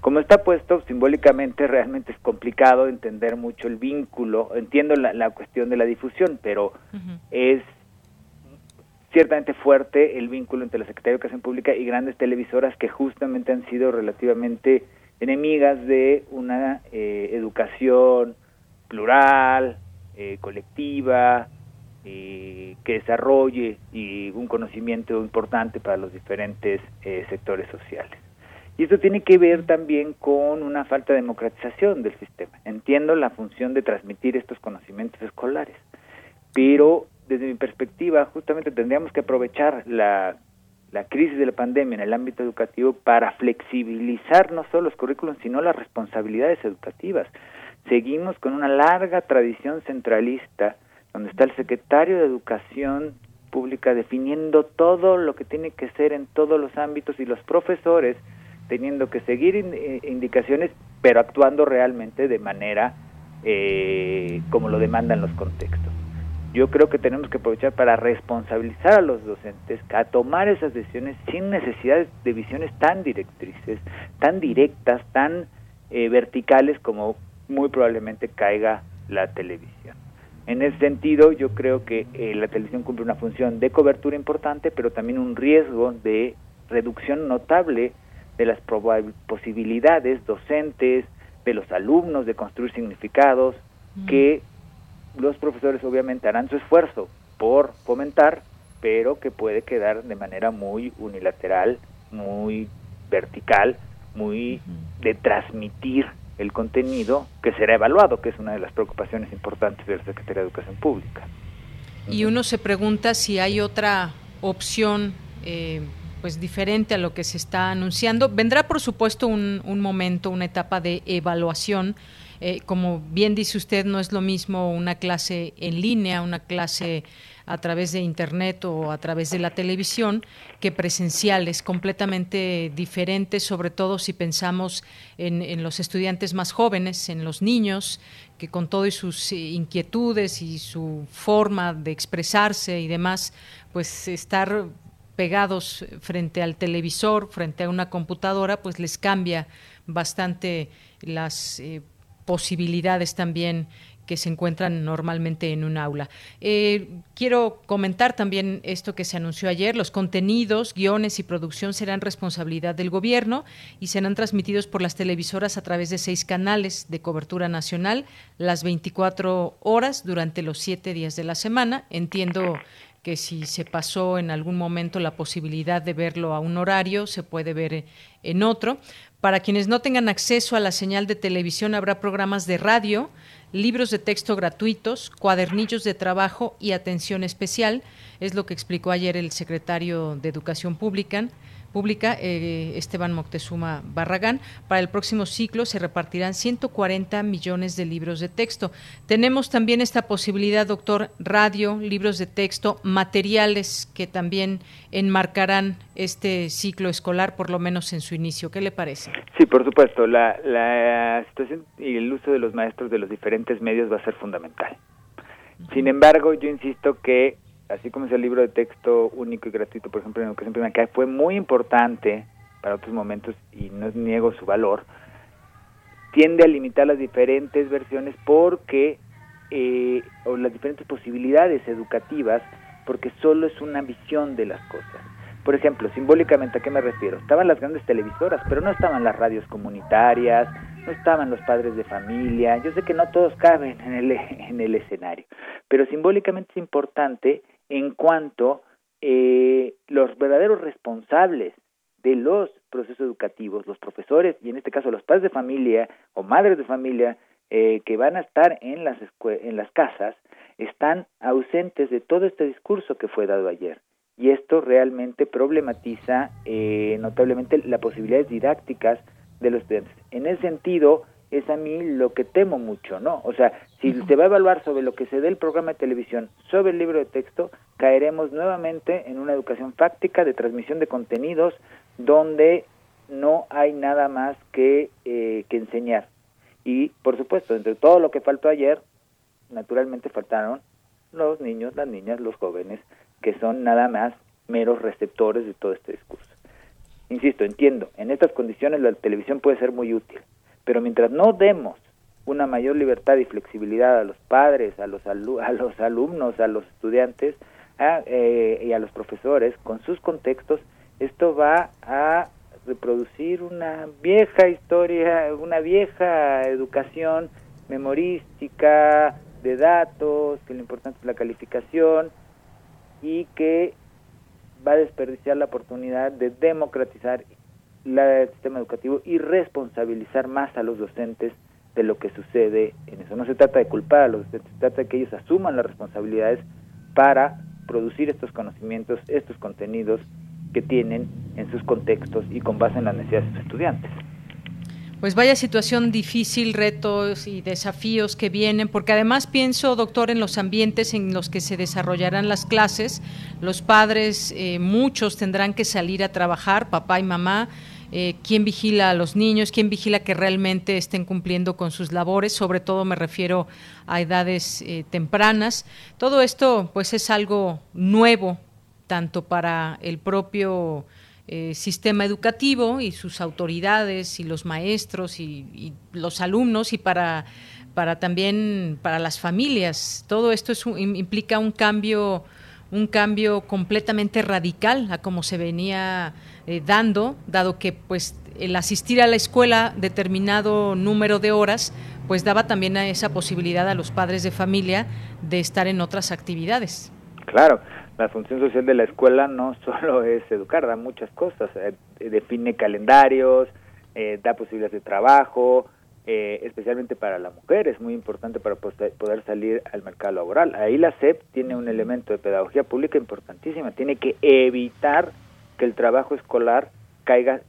Como está puesto simbólicamente, realmente es complicado entender mucho el vínculo. Entiendo la, cuestión de la difusión, pero es ciertamente fuerte el vínculo entre la Secretaría de Educación Pública y grandes televisoras que justamente han sido relativamente enemigas de una eh, educación plural, eh, colectiva, eh, que desarrolle y un conocimiento importante para los diferentes eh, sectores sociales. Y esto tiene que ver también con una falta de democratización del sistema. Entiendo la función de transmitir estos conocimientos escolares, pero desde mi perspectiva justamente tendríamos que aprovechar la, la crisis de la pandemia en el ámbito educativo para flexibilizar no solo los currículos, sino las responsabilidades educativas. Seguimos con una larga tradición centralista donde está el secretario de Educación Pública definiendo todo lo que tiene que ser en todos los ámbitos y los profesores teniendo que seguir eh, indicaciones, pero actuando realmente de manera eh, como lo demandan los contextos. Yo creo que tenemos que aprovechar para responsabilizar a los docentes a tomar esas decisiones sin necesidad de visiones tan directrices, tan directas, tan eh, verticales como muy probablemente caiga la televisión. En ese sentido, yo creo que eh, la televisión cumple una función de cobertura importante, pero también un riesgo de reducción notable de las posibilidades docentes, de los alumnos de construir significados, que los profesores obviamente harán su esfuerzo por fomentar, pero que puede quedar de manera muy unilateral, muy vertical, muy de transmitir el contenido que será evaluado, que es una de las preocupaciones importantes de la Secretaría de Educación Pública.
Y uno se pregunta si hay otra opción eh, pues diferente a lo que se está anunciando. Vendrá, por supuesto, un, un momento, una etapa de evaluación. Eh, como bien dice usted, no es lo mismo una clase en línea, una clase a través de Internet o a través de la televisión que presenciales, completamente diferentes, sobre todo si pensamos en, los estudiantes más jóvenes, en los niños, que con todas sus eh, inquietudes y su forma de expresarse y demás, pues estar pegados frente al televisor, frente a una computadora, pues les cambia bastante las eh, posibilidades también que se encuentran normalmente en un aula. Eh, quiero comentar también esto que se anunció ayer. Los contenidos, guiones y producción serán responsabilidad del gobierno y serán transmitidos por las televisoras a través de seis canales de cobertura nacional las 24 horas durante los siete días de la semana. Entiendo que si se pasó en algún momento la posibilidad de verlo a un horario, se puede ver en otro. Para quienes no tengan acceso a la señal de televisión, habrá programas de radio, libros de texto gratuitos, cuadernillos de trabajo y atención especial, es lo que explicó ayer el secretario de Educación Pública, Pública, eh, Esteban Moctezuma Barragán. Para el próximo ciclo se repartirán 140 millones de libros de texto. Tenemos también esta posibilidad, doctor, radio, libros de texto, materiales que también enmarcarán este ciclo escolar, por lo menos en su inicio. ¿Qué le parece?
Sí, por supuesto. La, la situación y el uso de los maestros de los diferentes medios va a ser fundamental. Sin embargo, yo insisto que así como es el libro de texto único y gratuito, por ejemplo, en educación primaria, fue muy importante para otros momentos y no niego su valor, tiende a limitar las diferentes versiones porque, eh, o las diferentes posibilidades educativas, porque solo es una visión de las cosas. Por ejemplo, simbólicamente, ¿a qué me refiero? Estaban las grandes televisoras, pero no estaban las radios comunitarias, no estaban los padres de familia. Yo sé que no todos caben en el, (laughs) en el escenario, pero simbólicamente es importante en cuanto eh, los verdaderos responsables de los procesos educativos, los profesores y en este caso los padres de familia o madres de familia eh, que van a estar en las, en las casas, están ausentes de todo este discurso que fue dado ayer. Y esto realmente problematiza eh, notablemente las posibilidades didácticas de los estudiantes. En ese sentido, es a mí lo que temo mucho, ¿no? O sea, si se va a evaluar sobre lo que se dé el programa de televisión, sobre el libro de texto, caeremos nuevamente en una educación fáctica de transmisión de contenidos donde no hay nada más que, eh, que enseñar. Y, por supuesto, entre todo lo que faltó ayer, naturalmente faltaron los niños, las niñas, los jóvenes, que son nada más meros receptores de todo este discurso. Insisto, entiendo, en estas condiciones la televisión puede ser muy útil, pero mientras no demos una mayor libertad y flexibilidad a los padres, a los, (laughs) a los alumnos, a los estudiantes eh, y a los profesores con sus contextos, esto va a reproducir una vieja historia, una vieja educación memorística de datos, que lo importante es la calificación y que va a desperdiciar la oportunidad de democratizar el sistema educativo y responsabilizar más a los docentes de lo que sucede en eso. No se trata de culpar a los docentes, se trata de que ellos asuman las responsabilidades para producir estos conocimientos, estos contenidos que tienen en sus contextos y con base en las necesidades de sus estudiantes.
Pues vaya situación difícil, retos y desafíos que vienen, porque además pienso, doctor, en los ambientes en los que se desarrollarán las clases. Los padres, eh, muchos tendrán que salir a trabajar, papá y mamá, eh, quién vigila a los niños, quién vigila que realmente estén cumpliendo con sus labores, sobre todo me refiero a edades eh, tempranas. Todo esto pues es algo nuevo, tanto para el propio eh, sistema educativo y sus autoridades y los maestros y, los alumnos y para, para también para las familias. Todo esto es implica un cambio un cambio completamente radical a como se venía eh, dando, dado que pues el asistir a la escuela determinado número de horas, pues daba también esa posibilidad a los padres de familia de estar en otras actividades.
Claro, la función social de la escuela no (laughs) solo es educar, da muchas cosas, eh, define calendarios, eh, da posibilidades de trabajo, eh, especialmente para la mujer, es muy importante para poder salir al mercado laboral. Ahí la SEP tiene un elemento de pedagogía pública importantísima, tiene que evitar que el trabajo escolar caiga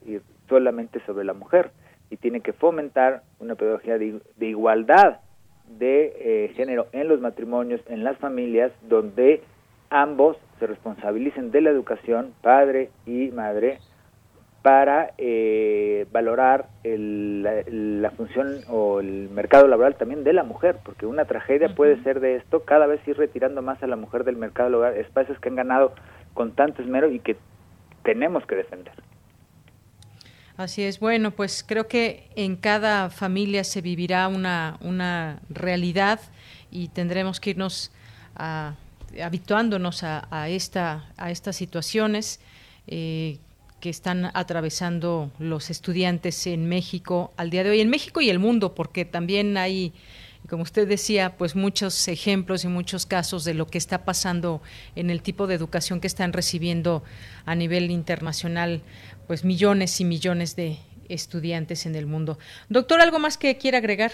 solamente sobre la mujer y tiene que fomentar una pedagogía de, igualdad de eh, género en los matrimonios, en las familias, donde ambos se responsabilicen de la educación, padre y madre, para eh, valorar la, función o el mercado laboral también de la mujer, porque una tragedia puede ser de esto, cada vez ir retirando más a la mujer del mercado laboral, espacios que han ganado con tanto esmero y que tenemos que defender.
Así es, bueno, pues creo que en cada familia se vivirá una, una realidad y tendremos que irnos habituándonos a, esta, a estas situaciones. Eh, que están atravesando los estudiantes en México al día de hoy, en México y el mundo, porque también hay, como usted decía, pues muchos ejemplos y muchos casos de lo que está pasando en el tipo de educación que están recibiendo a nivel internacional, pues millones y millones de estudiantes en el mundo. Doctor, ¿algo más que quiera agregar?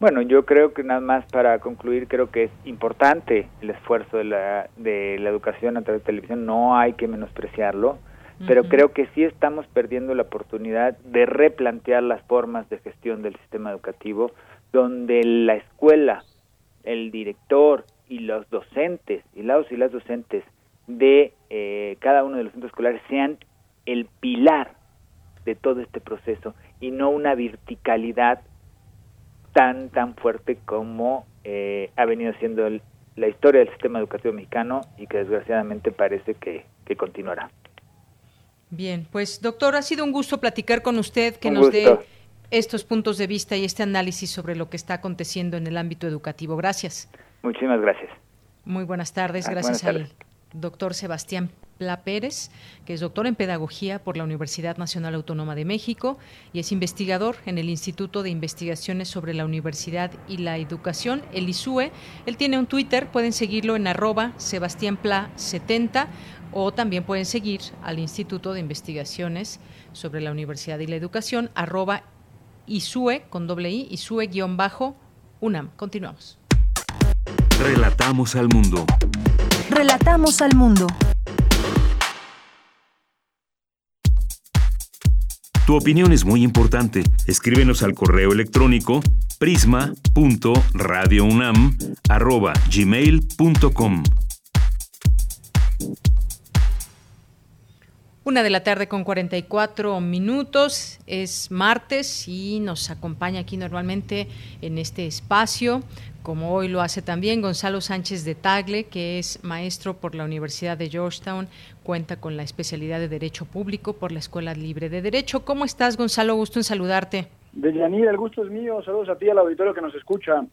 Bueno, yo creo que nada más para concluir, creo que es importante el esfuerzo de la, de la educación a través de televisión, no hay que menospreciarlo pero creo que sí estamos perdiendo la oportunidad de replantear las formas de gestión del sistema educativo, donde la escuela, el director y los docentes, y los y las docentes de eh, cada uno de los centros escolares sean el pilar de todo este proceso y no una verticalidad tan tan fuerte como eh, ha venido siendo la historia del sistema educativo mexicano y que desgraciadamente parece que, continuará.
Bien, pues doctor, ha sido un gusto platicar con usted, que nos dé estos puntos de vista y este análisis sobre lo que está aconteciendo en el ámbito educativo. Gracias.
Muchísimas gracias.
Muy buenas tardes. Ah, gracias al doctor Sebastián Pla Pérez, que es doctor en Pedagogía por la Universidad Nacional Autónoma de México y es investigador en el Instituto de Investigaciones sobre la Universidad y la Educación, el ISUE. Él tiene un Twitter, pueden seguirlo en arroba sebastiánpla70 o también pueden seguir al Instituto de Investigaciones sobre la Universidad y la Educación, arroba ISUE con doble I, ISUE-UNAM. Continuamos.
Relatamos al mundo.
Relatamos al mundo.
Tu opinión es muy importante. Escríbenos al correo electrónico prisma.radiounam@gmail.com.
Una de la tarde con 44 minutos, es martes y nos acompaña aquí normalmente en este espacio como hoy lo hace también Gonzalo Sánchez de Tagle, que es maestro por la Universidad de Georgetown, cuenta con la especialidad de Derecho Público por la Escuela Libre de Derecho. ¿Cómo estás, Gonzalo? Gusto en saludarte.
Deyanira, el gusto es mío. Saludos a ti, al auditorio que nos escucha.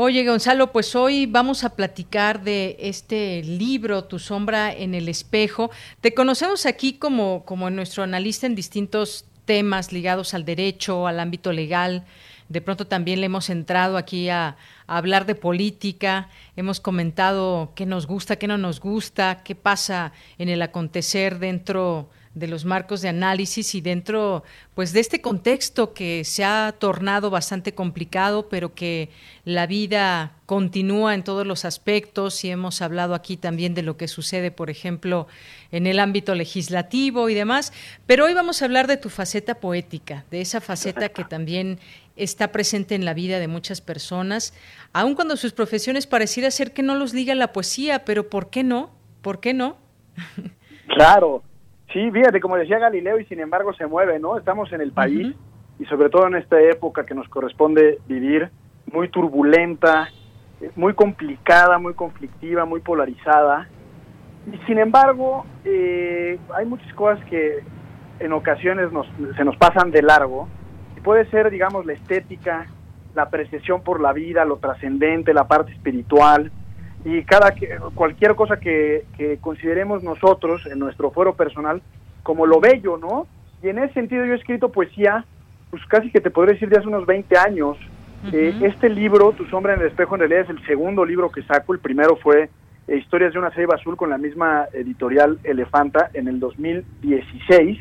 Oye, Gonzalo, pues hoy vamos a platicar de este libro, Tu sombra en el espejo. Te conocemos aquí como, como nuestro analista en distintos temas ligados al derecho, al ámbito legal, de pronto también le hemos entrado aquí a, hablar de política, hemos comentado qué nos gusta, qué no nos gusta, qué pasa en el acontecer dentro de los marcos de análisis y dentro pues de este contexto que se ha tornado bastante complicado, pero que la vida continúa en todos los aspectos y hemos hablado aquí también de lo que sucede, por ejemplo, en el ámbito legislativo y demás, pero hoy vamos a hablar de tu faceta poética, de esa faceta que también está presente en la vida de muchas personas, aun cuando sus profesiones pareciera ser que no los liga la poesía, pero ¿por qué no? ¿Por qué no?
Claro, sí, fíjate, como decía Galileo, y sin embargo se mueve, ¿no? Estamos en el país y sobre todo en esta época que nos corresponde vivir, muy turbulenta, muy complicada, muy conflictiva, muy polarizada. Y sin embargo, eh, hay muchas cosas que en ocasiones nos, se nos pasan de largo puede ser, digamos, la estética, la apreciación por la vida, lo trascendente, la parte espiritual y cada cualquier cosa que, consideremos nosotros en nuestro fuero personal como lo bello, ¿no? Y en ese sentido yo he escrito poesía, pues casi que te podría decir de hace unos 20 años. Eh, este libro, Tu sombra en el espejo, en realidad es el segundo libro que saco. El primero fue eh, Historias de una ceiba azul con la misma editorial Elefanta en el 2016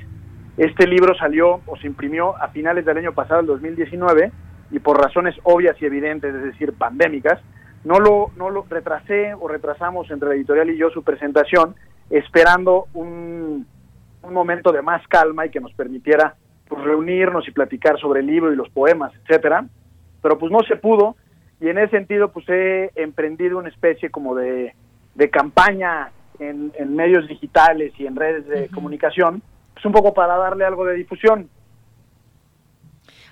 este libro salió o se imprimió a finales del año pasado, el 2019, y por razones obvias y evidentes, es decir, pandémicas, no lo, no lo retrasé o retrasamos entre la editorial y yo su presentación, esperando un, un momento de más calma y que nos permitiera pues, reunirnos y platicar sobre el libro y los poemas, etcétera. Pero pues no se pudo, y en ese sentido pues he emprendido una especie como de, de campaña en, en medios digitales y en redes de comunicación pues un poco para darle algo de difusión.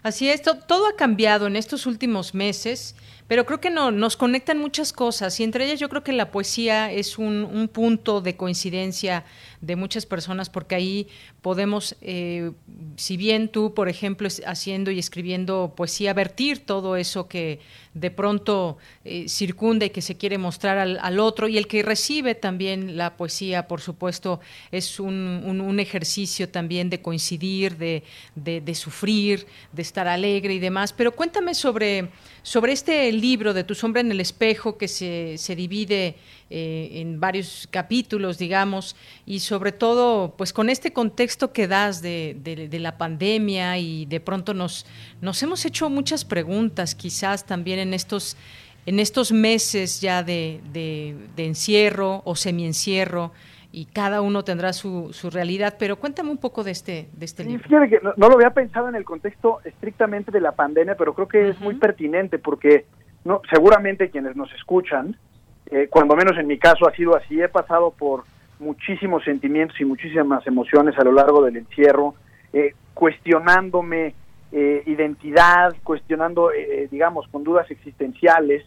Así es, todo ha cambiado en estos últimos meses, pero creo que no, nos conectan muchas cosas y entre ellas yo creo que la poesía es un, punto de coincidencia de muchas personas porque ahí podemos, eh, si bien tú, por ejemplo, haciendo y escribiendo poesía, vertir todo eso que de pronto eh, circunda y que se quiere mostrar al, otro y el que recibe también la poesía, por supuesto, es un, ejercicio también de coincidir, de, de, sufrir, de estar alegre y demás. Pero cuéntame sobre, sobre este libro de Tu sombra en el espejo que se, se divide eh, en varios capítulos, digamos, y sobre todo, pues con este contexto que das de, de, la pandemia y de pronto nos, nos hemos hecho muchas preguntas, quizás también en estos, en estos meses ya de, de encierro o semiencierro y cada uno tendrá su, su realidad, pero cuéntame un poco de este, de este libro.
Fíjate que no, lo había pensado en el contexto estrictamente de la pandemia, pero creo que es muy pertinente porque no, seguramente quienes nos escuchan, eh, cuando menos en mi caso ha sido así, he pasado por muchísimos sentimientos y muchísimas emociones a lo largo del encierro, eh, cuestionándome eh, identidad, cuestionando, eh, digamos, con dudas existenciales.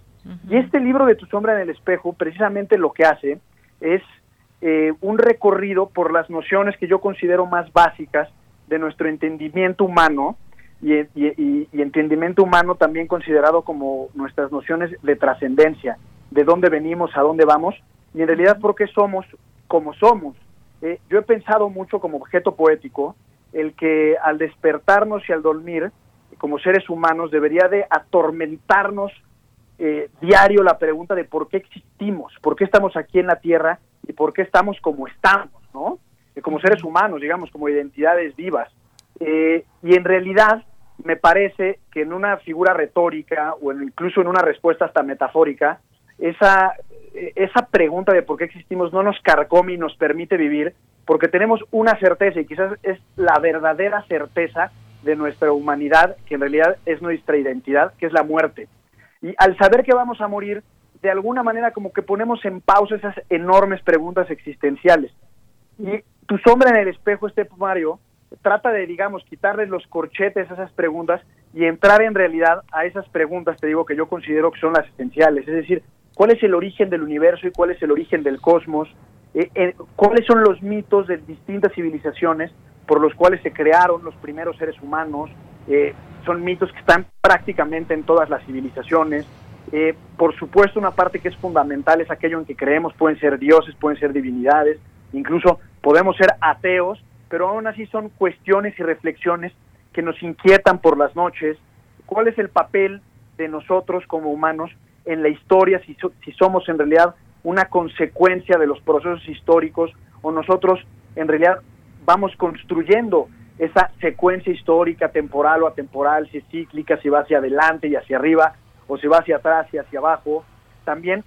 Y este libro de Tu sombra en el espejo, precisamente lo que hace es un recorrido por las nociones que yo considero más básicas de nuestro entendimiento humano y, y entendimiento humano también considerado como nuestras nociones de trascendencia, de dónde venimos, a dónde vamos, y en realidad por qué somos como somos. Eh, yo he pensado mucho como objeto poético el que al despertarnos y al dormir, como seres humanos, debería de atormentarnos eh, diario la pregunta de por qué existimos, por qué estamos aquí en la Tierra y por qué estamos como estamos, ¿no? Eh, como seres humanos, digamos, como identidades vivas. y en realidad me parece que en una figura retórica o incluso en una respuesta hasta metafórica, esa esa pregunta de por qué existimos no nos carcome y nos permite vivir, porque tenemos una certeza y quizás es la verdadera certeza de nuestra humanidad, que en realidad es nuestra identidad, que es la muerte. Y al saber que vamos a morir, de alguna manera como que ponemos en pausa esas enormes preguntas existenciales. Y tu sombra en el espejo, este Mario, trata de, digamos, quitarle los corchetes a esas preguntas y entrar en realidad a esas preguntas, te digo, que yo considero que son las esenciales. Es decir, cuál es el origen del universo y cuál es el origen del cosmos, eh, eh, cuáles son los mitos de distintas civilizaciones por los cuales se crearon los primeros seres humanos, eh, son mitos que están prácticamente en todas las civilizaciones. por supuesto, una parte que es fundamental es aquello en que creemos, pueden ser dioses, pueden ser divinidades, incluso podemos ser ateos, pero aún así son cuestiones y reflexiones que nos inquietan por las noches. ¿Cuál es el papel de nosotros como humanos en la historia, si, si somos en realidad una consecuencia de los procesos históricos o nosotros en realidad vamos construyendo esa secuencia histórica, temporal o atemporal, si es cíclica, si va hacia adelante y hacia arriba, o si va hacia atrás y hacia abajo. También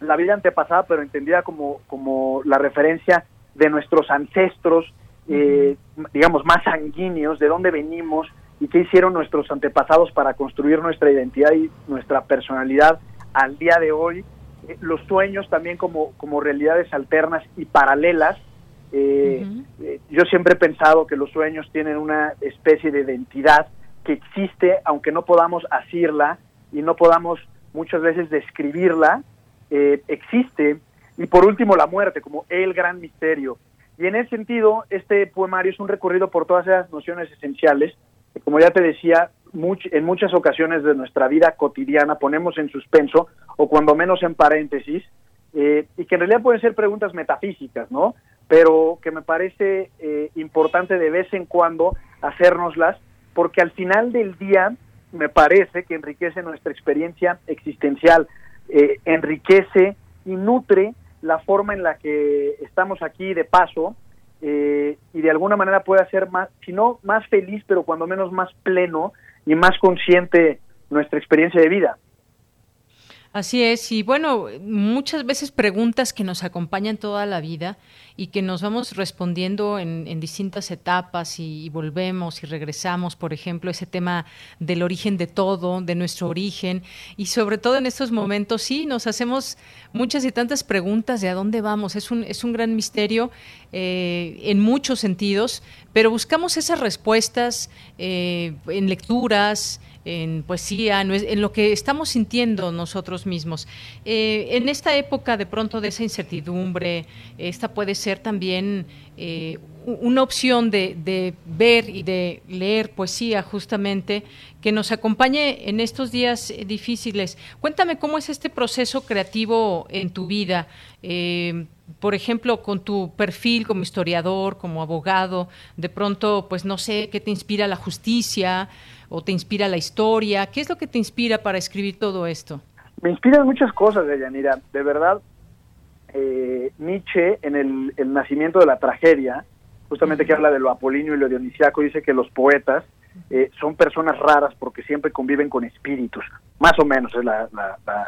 la vida antepasada, pero entendida como, como la referencia de nuestros ancestros, eh, digamos, más sanguíneos, de dónde venimos y qué hicieron nuestros antepasados para construir nuestra identidad y nuestra personalidad al día de hoy, eh, los sueños también como, como realidades alternas y paralelas. Eh, eh, yo siempre he pensado que los sueños tienen una especie de identidad que existe, aunque no podamos asirla y no podamos muchas veces describirla, existe. Y por último, la muerte, como el gran misterio. Y en ese sentido, este poemario es un recorrido por todas esas nociones esenciales, que como ya te decía, en muchas ocasiones de nuestra vida cotidiana ponemos en suspenso o cuando menos en paréntesis eh, y que en realidad pueden ser preguntas metafísicas, ¿no? Pero que me parece eh, importante de vez en cuando hacérnoslas porque al final del día me parece que enriquece nuestra experiencia existencial, eh, enriquece y nutre la forma en la que estamos aquí de paso y de alguna manera puede hacer más, si no más feliz, pero cuando menos más pleno y más consciente nuestra experiencia de vida.
Así es, y bueno, muchas veces preguntas que nos acompañan toda la vida y que nos vamos respondiendo en, distintas etapas y, volvemos y regresamos, por ejemplo, ese tema del origen de todo, de nuestro origen, y sobre todo en estos momentos sí, nos hacemos muchas y tantas preguntas de a dónde vamos. Es un, es un gran misterio eh, en muchos sentidos, pero buscamos esas respuestas eh, en lecturas, en poesía, en lo que estamos sintiendo nosotros mismos. Eh, en esta época de pronto de esa incertidumbre, esta puede ser también eh, una opción de, ver y de leer poesía justamente que nos acompañe en estos días difíciles. Cuéntame cómo es este proceso creativo en tu vida. Eh, por ejemplo, con tu perfil como historiador, como abogado, de pronto, pues no sé, ¿qué te inspira la justicia o te inspira la historia? ¿Qué es lo que te inspira para escribir todo esto?
Me inspiran muchas cosas, Deyanira. De verdad, eh, Nietzsche, en el, nacimiento de la tragedia, justamente que habla de lo apolíneo y lo dionisiaco, dice que los poetas eh, son personas raras porque siempre conviven con espíritus. Más o menos es la,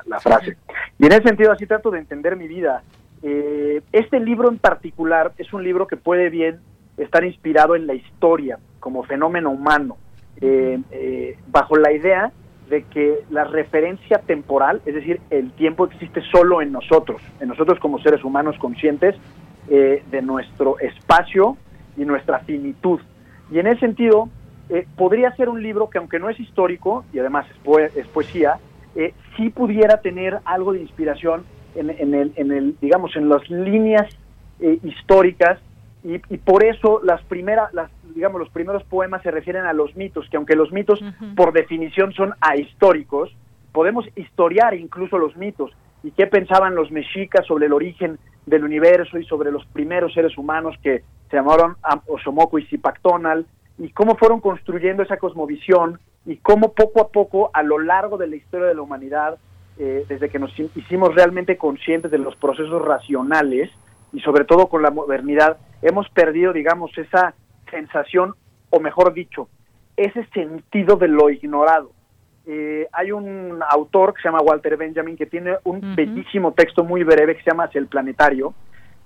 la frase. Y en ese sentido, así trato de entender mi vida Eh, este libro en particular es un libro que puede bien estar inspirado en la historia como fenómeno humano, eh, eh, bajo la idea de que la referencia temporal, es decir, el tiempo existe solo en nosotros, en nosotros como seres humanos conscientes de nuestro espacio y nuestra finitud. Y en ese sentido, podría ser un libro que aunque no es histórico, y además es, es poesía, sí pudiera tener algo de inspiración en, el, en el, digamos, en las líneas eh, históricas y, por eso las primeras, las, digamos, los primeros poemas se refieren a los mitos, que aunque los mitos por definición son ahistóricos, podemos historiar incluso los mitos. Y qué pensaban los mexicas sobre el origen del universo y sobre los primeros seres humanos que se llamaron Osomoko y Zipactonal y cómo fueron construyendo esa cosmovisión y cómo poco a poco a lo largo de la historia de la humanidad eh, desde que nos hicimos realmente conscientes de los procesos racionales y sobre todo con la modernidad, hemos perdido, digamos, esa sensación, o mejor dicho, ese sentido de lo ignorado. Eh, hay un autor que se llama Walter Benjamin que tiene un bellísimo texto muy breve que se llama Hacia el planetario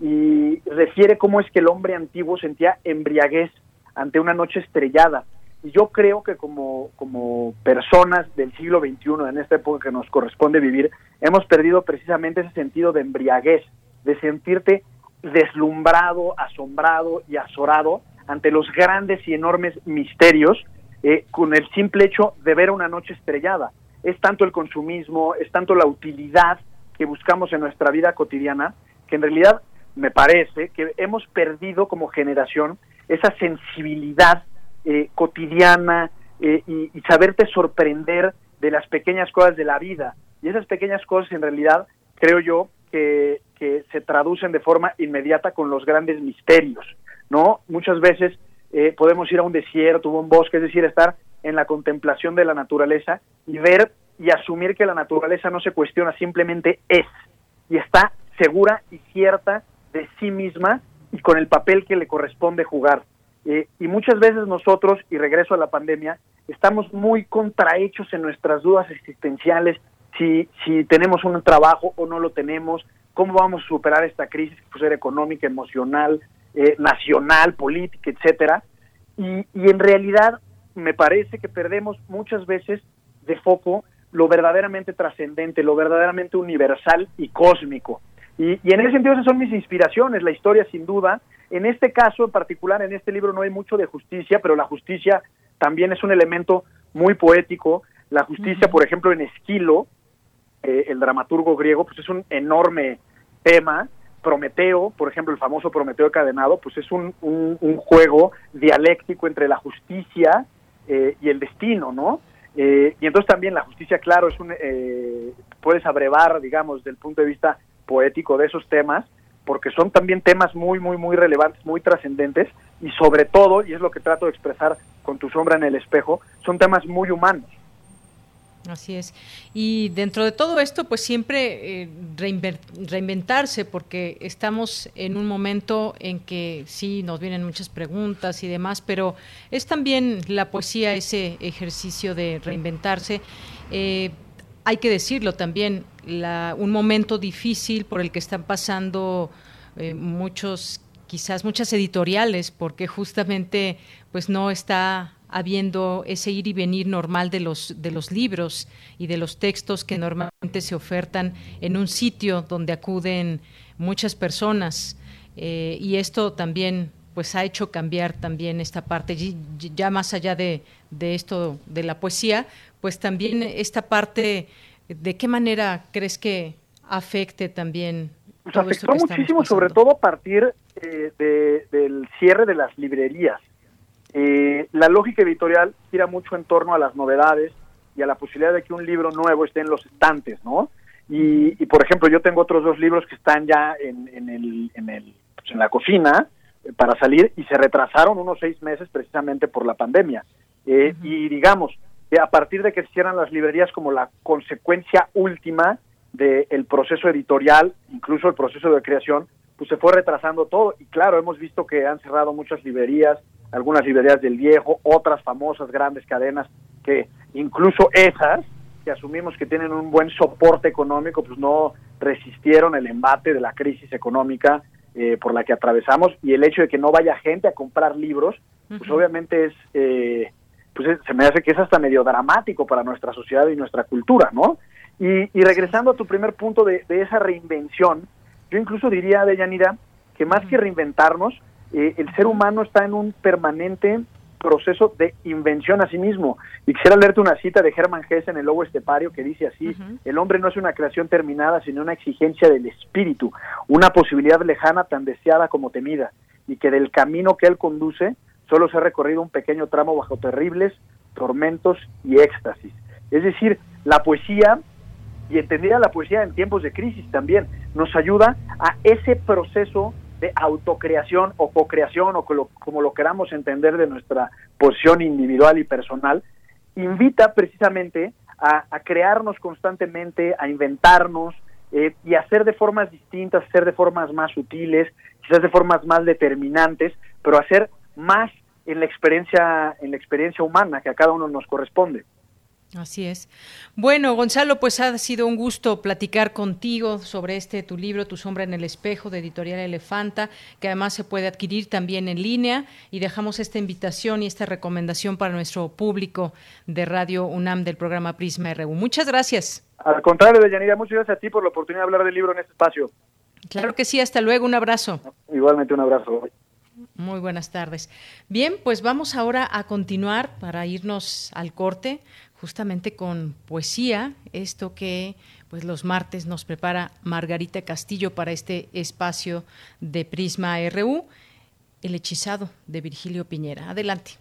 y refiere cómo es que el hombre antiguo sentía embriaguez ante una noche estrellada y yo creo que como, como personas del siglo XXI, en esta época que nos corresponde vivir, hemos perdido precisamente ese sentido de embriaguez, de sentirte deslumbrado, asombrado y azorado ante los grandes y enormes misterios eh, con el simple hecho de ver una noche estrellada. Es tanto el consumismo, es tanto la utilidad que buscamos en nuestra vida cotidiana, que en realidad me parece que hemos perdido como generación esa sensibilidad eh, cotidiana eh, y, saberte sorprender de las pequeñas cosas de la vida. Y esas pequeñas cosas en realidad creo yo que, se traducen de forma inmediata con los grandes misterios, ¿no? Muchas veces eh, podemos ir a un desierto o un bosque, es decir, estar en la contemplación de la naturaleza y ver y asumir que la naturaleza no se cuestiona, simplemente es y está segura y cierta de sí misma y con el papel que le corresponde jugar. Eh, y muchas veces nosotros, y regreso a la pandemia, estamos muy contrahechos en nuestras dudas existenciales, si, si tenemos un trabajo o no lo tenemos, cómo vamos a superar esta crisis que puede ser económica, emocional, eh, nacional, política, etcétera. Y, y en realidad me parece que perdemos muchas veces de foco lo verdaderamente trascendente, lo verdaderamente universal y cósmico. Y, y, en ese sentido esas son mis inspiraciones, la historia sin duda, en este caso en particular, en este libro no hay mucho de justicia, pero la justicia también es un elemento muy poético. La justicia, por ejemplo, en Esquilo, eh, el dramaturgo griego, pues es un enorme tema. Prometeo, por ejemplo, el famoso Prometeo encadenado, pues es un, un, juego dialéctico entre la justicia eh, y el destino, ¿no? Eh, y entonces también la justicia, claro, es un, puedes abrevar, digamos, del punto de vista poético de esos temas, porque son también temas muy, muy, muy relevantes, muy trascendentes y sobre todo, y es lo que trato de expresar con tu sombra en el espejo, son temas muy humanos.
Así es. Y dentro de todo esto, pues siempre eh, reinventarse, porque estamos en un momento en que sí nos vienen muchas preguntas y demás, pero es también la poesía ese ejercicio de reinventarse. Eh, hay que decirlo también, un momento difícil por el que están pasando eh, muchos, quizás muchas editoriales, porque justamente pues no está habiendo ese ir y venir normal de los de los libros y de los textos que normalmente se ofertan en un sitio donde acuden muchas personas eh, y esto también pues ha hecho cambiar también esta parte ya más allá de, de esto de la poesía pues también esta parte, ¿de qué manera crees que afecte también?
Pues afectó muchísimo, sobre todo a partir eh, del cierre de las librerías. Eh, la lógica editorial gira mucho en torno a las novedades y a la posibilidad de que un libro nuevo esté en los estantes, ¿no? Y, por ejemplo, yo tengo otros dos libros que están ya en, el, en, el, pues, en la cocina eh, para salir y se retrasaron unos seis meses precisamente por la pandemia. Y digamos, a partir de que cierran las librerías como la consecuencia última del proceso editorial, incluso el proceso de creación, pues se fue retrasando todo. Y claro, hemos visto que han cerrado muchas librerías, algunas librerías del viejo, otras famosas grandes cadenas que incluso esas, que asumimos que tienen un buen soporte económico, pues no, resistieron el embate de la crisis económica eh, por la que atravesamos y el hecho de que no vaya gente a comprar libros, pues obviamente es, eh, pues se me hace que es hasta medio dramático para nuestra sociedad y nuestra cultura, ¿no? Y, regresando a tu primer punto de, esa reinvención, yo incluso diría, Deyanira, que más que reinventarnos, eh, el ser humano está en un permanente proceso de invención a sí mismo. Y quisiera leerte una cita de Hermann Hesse en El Lobo Estepario que dice así, el hombre no es una creación terminada, sino una exigencia del espíritu, una posibilidad lejana tan deseada como temida, y que del camino que él conduce solo se ha recorrido un pequeño tramo bajo terribles tormentos y éxtasis. Es decir, la poesía, y entendida la poesía en tiempos de crisis también, nos ayuda a ese proceso de autocreación o cocreación o como lo, queramos entender de nuestra posición individual y personal, invita precisamente a, crearnos constantemente, a inventarnos eh, y hacer de formas distintas, hacer de formas más sutiles, quizás de formas más determinantes, pero hacer más en la experiencia, en la experiencia humana que a cada uno nos corresponde.
Así es. Bueno, Gonzalo, pues ha sido un gusto platicar contigo sobre este tu libro, Tu sombra en el espejo, de Editorial Elefanta, que además se puede adquirir también en línea y dejamos esta invitación y esta recomendación para nuestro público de Radio UNAM del programa Prisma RU. Muchas gracias.
Al contrario, Deyanira, muchas gracias a ti por la oportunidad de hablar del libro en este espacio.
Claro que sí, hasta luego, un abrazo.
Igualmente un abrazo.
Muy buenas tardes. Bien, pues vamos ahora a continuar para irnos al corte justamente con poesía, esto que pues los martes nos prepara Margarita Castillo para este espacio de Prisma RU, El hechizado de Virgilio Piñera. Adelante.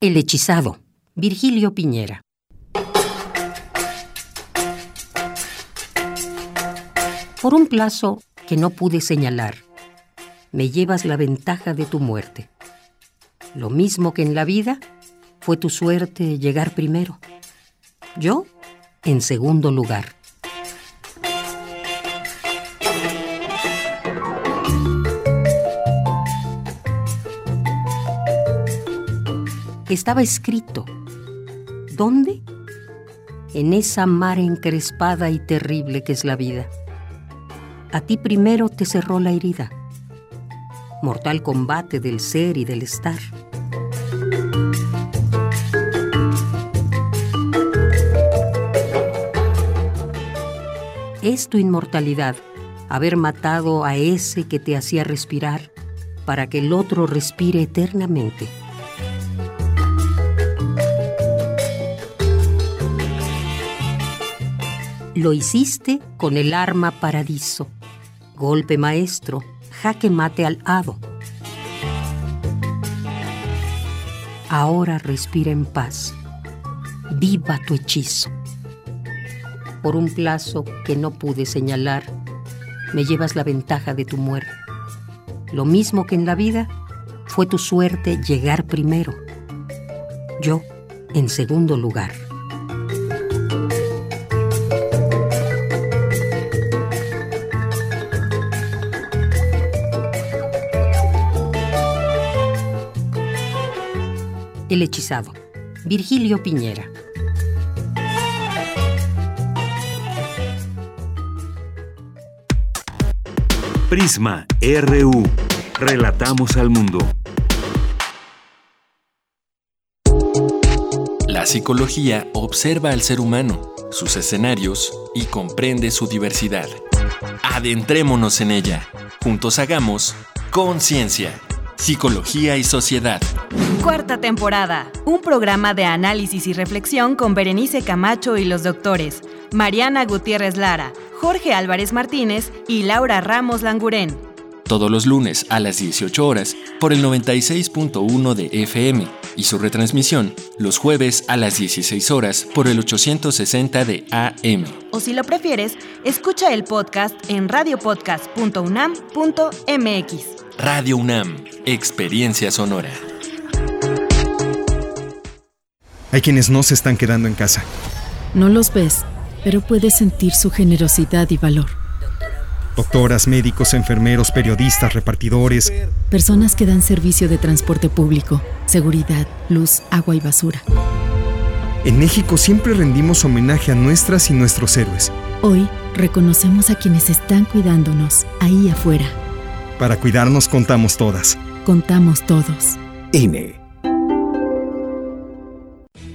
El hechizado, Virgilio Piñera. Por un plazo que no pude señalar, me llevas la ventaja de tu muerte. Lo mismo que en la vida, fue tu suerte llegar primero. Yo, en segundo lugar. Estaba escrito. ¿Dónde? En esa mar encrespada y terrible que es la vida. A ti primero te cerró la herida. Mortal combate del ser y del estar es tu inmortalidad, haber matado a ese que te hacía respirar para que el otro respire eternamente. Lo hiciste con el arma paradiso, golpe maestro, jaque mate al hado. Ahora respira en paz, viva tu hechizo por un plazo que no pude señalar, me llevas la ventaja de tu muerte. Lo mismo que en la vida, fue tu suerte llegar primero. Yo, en segundo lugar. El hechizado. Virgilio Piñera.
Prisma RU. Relatamos al mundo.
La psicología observa al ser humano, sus escenarios y comprende su diversidad. Adentrémonos en ella. Juntos hagamos conciencia, psicología y sociedad.
Cuarta temporada. Un programa de análisis y reflexión con Berenice Camacho y los doctores Mariana Gutiérrez Lara, Jorge Álvarez Martínez y Laura Ramos Langurén.
Todos los lunes a las 18 horas por el 96.1 de FM y su retransmisión los jueves a las 16 horas por el 860 de AM.
O si lo prefieres, escucha el podcast en radiopodcast.unam.mx.
Radio UNAM, experiencia sonora.
Hay quienes no se están quedando en casa.
No los ves pero puedes sentir su generosidad y valor.
Doctoras, médicos, enfermeros, periodistas, repartidores.
Personas que dan servicio de transporte público, seguridad, luz, agua y basura.
En México siempre rendimos homenaje a nuestras y nuestros héroes.
Hoy Reconocemos a quienes están cuidándonos ahí afuera.
Para cuidarnos contamos todas.
Contamos todos.
INE.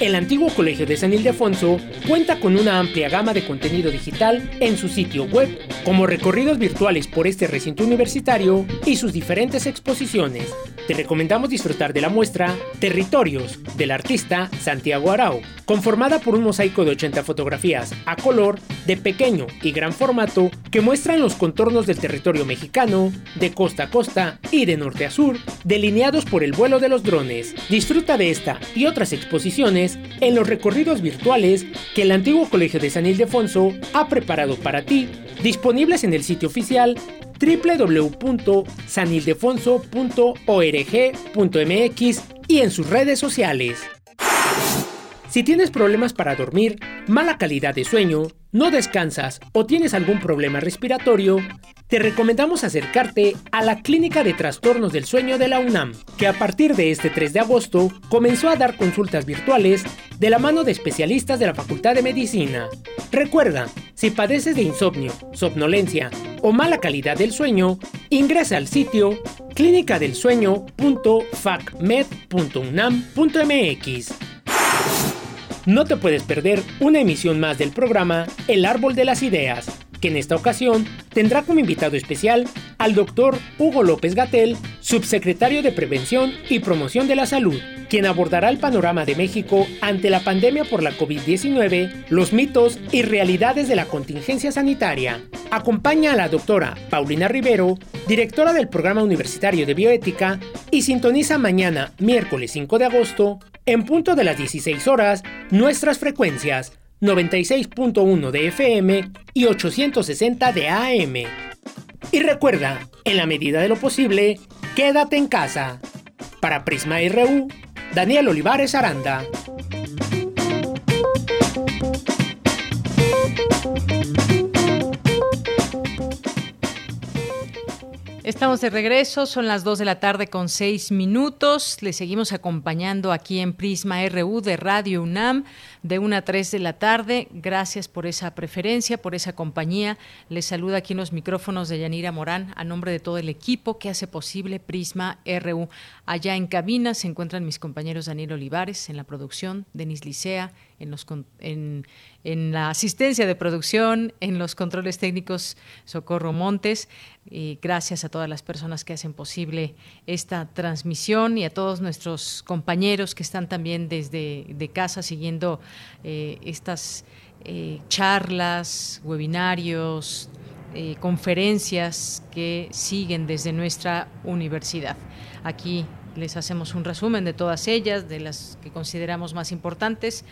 El antiguo Colegio de San Ildefonso cuenta con una amplia gama de contenido digital en su sitio web, como recorridos virtuales por este recinto universitario y sus diferentes exposiciones. Te recomendamos disfrutar de la muestra Territorios del artista Santiago Arau, conformada por un mosaico de 80 fotografías a color de pequeño y gran formato que muestran los contornos del territorio mexicano de costa a costa y de norte a sur, delineados por el vuelo de los drones. Disfruta de esta y otras exposiciones en los recorridos virtuales que el antiguo Colegio de San Ildefonso ha preparado para ti, disponibles en el sitio oficial www.sanildefonso.org.mx y en sus redes sociales. Si tienes problemas para dormir, mala calidad de sueño, no descansas o tienes algún problema respiratorio, te recomendamos acercarte a la Clínica de Trastornos del Sueño de la UNAM, que a partir de este 3 de agosto comenzó a dar consultas virtuales de la mano de especialistas de la Facultad de Medicina. Recuerda, si padeces de insomnio, somnolencia o mala calidad del sueño, ingresa al sitio clinicadelsueño.facmed.unam.mx. No te puedes perder una emisión más del programa El Árbol de las Ideas, que en esta ocasión tendrá como invitado especial al doctor Hugo López Gatel, subsecretario de Prevención y Promoción de la Salud, quien abordará el panorama de México ante la pandemia por la COVID-19, los mitos y realidades de la contingencia sanitaria. Acompaña a la doctora Paulina Rivero, directora del Programa Universitario de Bioética, y sintoniza mañana, miércoles 5 de agosto, en punto de las 16 horas, nuestras frecuencias 96.1 de FM y 860 de AM. Y recuerda, en la medida de lo posible, quédate en casa. Para Prisma RU, Daniel Olivares Aranda.
Estamos de regreso, son las 2 de la tarde con 6 minutos. Le seguimos acompañando aquí en Prisma RU de Radio UNAM de 1 a 3 de la tarde. Gracias por esa preferencia, por esa compañía. Les saluda aquí en los micrófonos de Yanira Morán a nombre de todo el equipo que hace posible Prisma RU. Allá en cabina se encuentran mis compañeros Daniel Olivares en la producción, Denis Licea en, los, en, en la asistencia de producción, en los controles técnicos Socorro Montes. Gracias a todas las personas que hacen posible esta transmisión y a todos nuestros compañeros que están también desde de casa siguiendo eh, estas eh, charlas, webinarios, eh, conferencias que siguen desde nuestra universidad. Aquí les hacemos un resumen de todas ellas, de las que consideramos más importantes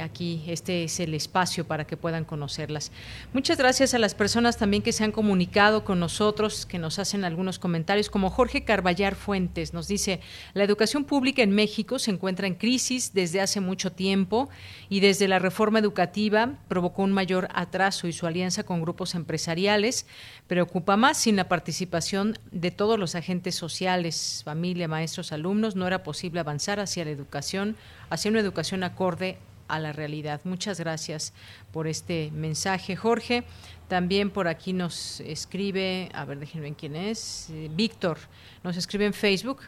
aquí este es el espacio para que puedan conocerlas. Muchas gracias a las personas también que se han comunicado con nosotros, que nos hacen algunos comentarios, como Jorge Carballar Fuentes nos dice, la educación pública en México se encuentra en crisis desde hace mucho tiempo y desde la reforma educativa provocó un mayor atraso y su alianza con grupos empresariales preocupa más sin la participación de todos los agentes sociales, familia, maestros, alumnos, no era posible avanzar hacia la educación, hacia una educación acorde a la realidad. Muchas gracias por este mensaje, Jorge. También por aquí nos escribe, a ver, déjenme quién es, eh, Víctor, nos escribe en Facebook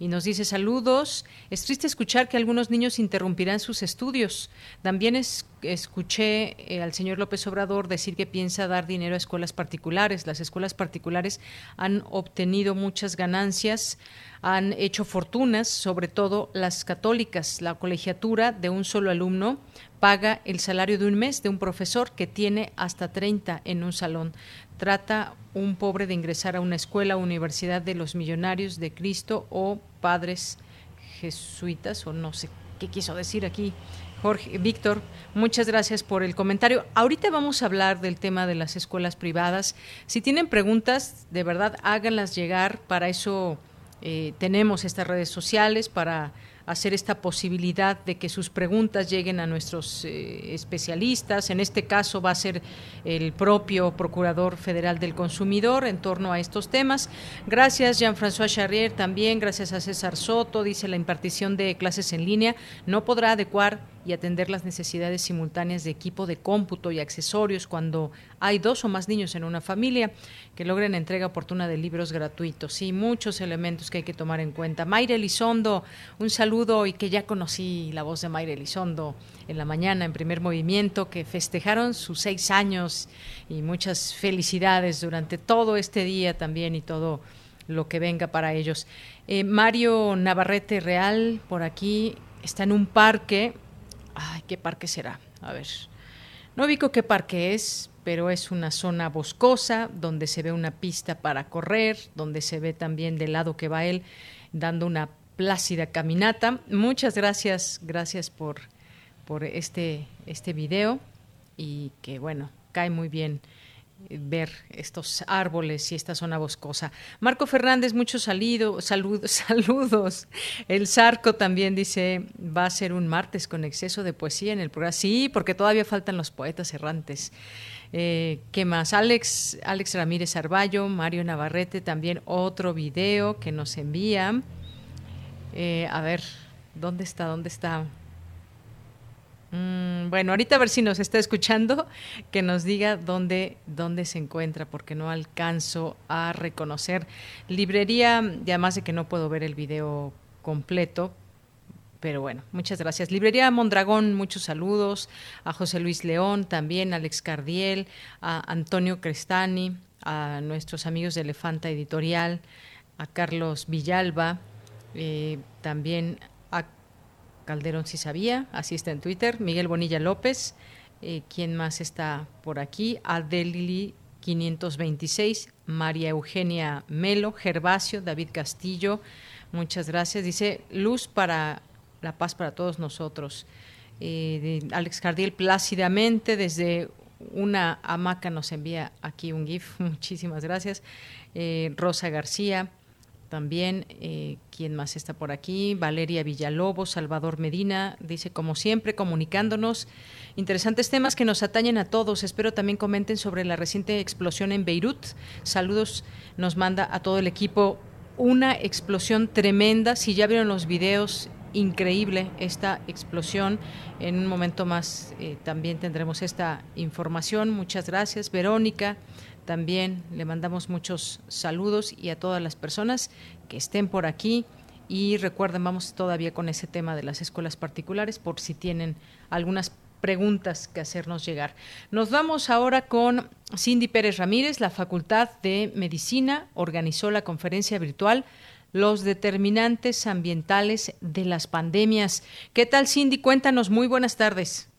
y nos dice saludos. Es triste escuchar que algunos niños interrumpirán sus estudios. También escuché eh, al señor López Obrador decir que piensa dar dinero a escuelas particulares. Las escuelas particulares han obtenido muchas ganancias han hecho fortunas, sobre todo las católicas. La colegiatura de un solo alumno paga el salario de un mes de un profesor que tiene hasta 30 en un salón. Trata un pobre de ingresar a una escuela universidad de los millonarios de Cristo o padres jesuitas o no sé qué quiso decir aquí. Jorge, Víctor, muchas gracias por el comentario. Ahorita vamos a hablar del tema de las escuelas privadas. Si tienen preguntas, de verdad háganlas llegar. Para eso eh, tenemos estas redes sociales para hacer esta posibilidad de que sus preguntas lleguen a nuestros eh, especialistas. En este caso va a ser el propio Procurador Federal del Consumidor en torno a estos temas. Gracias, Jean-François Charrier, también gracias a César Soto. Dice la impartición de clases en línea no podrá adecuar y atender las necesidades simultáneas de equipo de cómputo y accesorios cuando hay dos o más niños en una familia que logren entrega oportuna de libros gratuitos. y muchos elementos que hay que tomar en cuenta. Mayra Elizondo, un saludo y que ya conocí la voz de Mayra Elizondo en la mañana en primer movimiento, que festejaron sus seis años y muchas felicidades durante todo este día también y todo lo que venga para ellos. Eh, Mario Navarrete Real, por aquí, está en un parque Ay, ¿qué parque será? A ver. No ubico qué parque es, pero es una zona boscosa donde se ve una pista para correr, donde se ve también del lado que va él dando una plácida caminata. Muchas gracias, gracias por, por este, este video y que bueno, cae muy bien ver estos árboles y esta zona boscosa. Marco Fernández, muchos salido, saludos, (laughs) saludos. El Zarco también dice, va a ser un martes con exceso de poesía en el programa. Sí, porque todavía faltan los poetas errantes. Eh, ¿Qué más? Alex, Alex Ramírez Arballo, Mario Navarrete, también otro video que nos envía. Eh, a ver, ¿dónde está? ¿Dónde está? Mm, bueno, ahorita a ver si nos está escuchando, (laughs) que nos diga dónde, dónde se encuentra, porque no alcanzo a reconocer. Librería, y además de que no puedo ver el video completo, pero bueno, muchas gracias. Librería Mondragón, muchos saludos. A José Luis León, también a Alex Cardiel, a Antonio Crestani, a nuestros amigos de Elefanta Editorial, a Carlos Villalba, eh, también Calderón si sabía, así está en Twitter, Miguel Bonilla López, eh, ¿quién más está por aquí? Adelili 526, María Eugenia Melo, Gervasio, David Castillo, muchas gracias. Dice, luz para la paz para todos nosotros. Eh, Alex Cardiel plácidamente desde una hamaca nos envía aquí un GIF, (laughs) muchísimas gracias. Eh, Rosa García, también, eh, ¿quién más está por aquí? Valeria Villalobos, Salvador Medina, dice, como siempre, comunicándonos. Interesantes temas que nos atañen a todos. Espero también comenten sobre la reciente explosión en Beirut. Saludos, nos manda a todo el equipo una explosión tremenda. Si ya vieron los videos, increíble esta explosión. En un momento más eh, también tendremos esta información. Muchas gracias, Verónica. También le mandamos muchos saludos y a todas las personas que estén por aquí. Y recuerden, vamos todavía con ese tema de las escuelas particulares por si tienen algunas preguntas que hacernos llegar. Nos vamos ahora con Cindy Pérez Ramírez, la Facultad de Medicina organizó la conferencia virtual Los determinantes ambientales de las pandemias. ¿Qué tal, Cindy? Cuéntanos. Muy buenas tardes.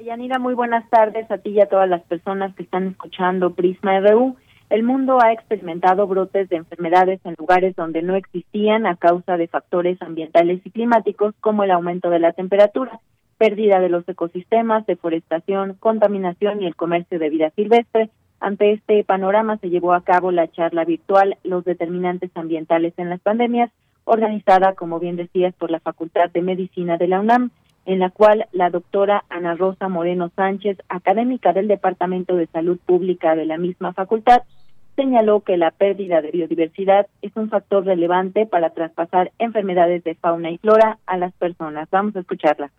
Yanira, muy buenas tardes a ti y a todas las personas que están escuchando Prisma RU. El mundo ha experimentado brotes de enfermedades en lugares donde no existían a causa de factores ambientales y climáticos como el aumento de la temperatura, pérdida de los ecosistemas, deforestación, contaminación y el comercio de vida silvestre. Ante este panorama se llevó a cabo la charla virtual Los determinantes ambientales en las pandemias, organizada, como bien decías, por la Facultad de Medicina de la UNAM en la cual la doctora Ana Rosa Moreno Sánchez, académica del Departamento de Salud Pública de la misma facultad, señaló que la pérdida de biodiversidad es un factor relevante para traspasar enfermedades de fauna y flora a las personas. Vamos a escucharla.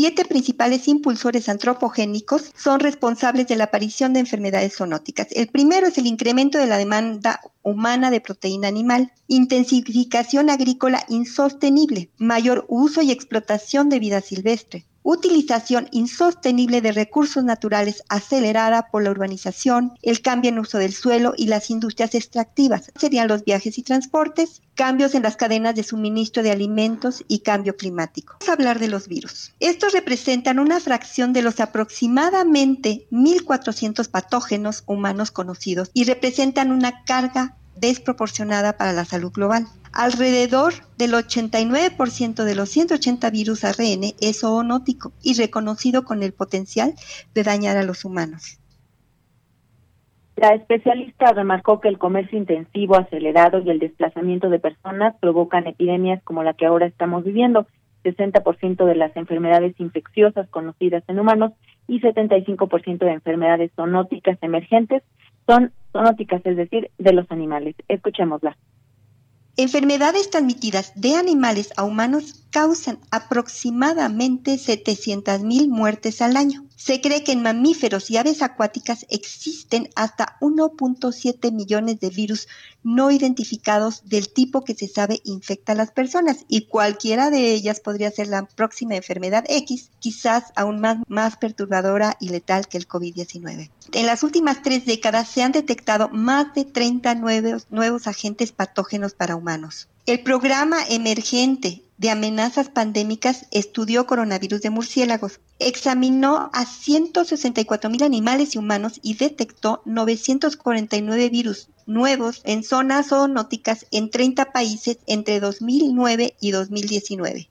Siete principales impulsores antropogénicos son responsables de la aparición de enfermedades zoonóticas. El primero es el incremento de la demanda humana de proteína animal, intensificación agrícola insostenible, mayor uso y explotación de vida silvestre, utilización insostenible de recursos naturales acelerada por la urbanización, el cambio en uso del suelo y las industrias extractivas. Serían los viajes y transportes, cambios en las cadenas de suministro de alimentos y cambio climático. Vamos a hablar de los virus. Estos representan una fracción de los aproximadamente 1.400 patógenos humanos conocidos y representan una carga desproporcionada para la salud global. Alrededor del 89% de los 180 virus ARN es zoonótico y reconocido con el potencial de dañar a los humanos.
La especialista remarcó que el comercio intensivo acelerado y el desplazamiento de personas provocan epidemias como la que ahora estamos viviendo. 60% de las enfermedades infecciosas conocidas en humanos y 75% de enfermedades zoonóticas emergentes son zoonóticas, es decir, de los animales. Escuchémosla.
Enfermedades transmitidas de animales a humanos causan aproximadamente 700.000 muertes al año. Se cree que en mamíferos y aves acuáticas existen hasta 1.7 millones de virus no identificados del tipo que se sabe infecta a las personas y cualquiera de ellas podría ser la próxima enfermedad X, quizás aún más, perturbadora y letal que el COVID-19. En las últimas tres décadas se han detectado más de 30 nuevos, nuevos agentes patógenos para humanos. El programa emergente de amenazas pandémicas estudió coronavirus de murciélagos. Examinó a 164 mil animales y humanos y detectó 949 virus nuevos en zonas zoonóticas en 30 países entre 2009 y 2019.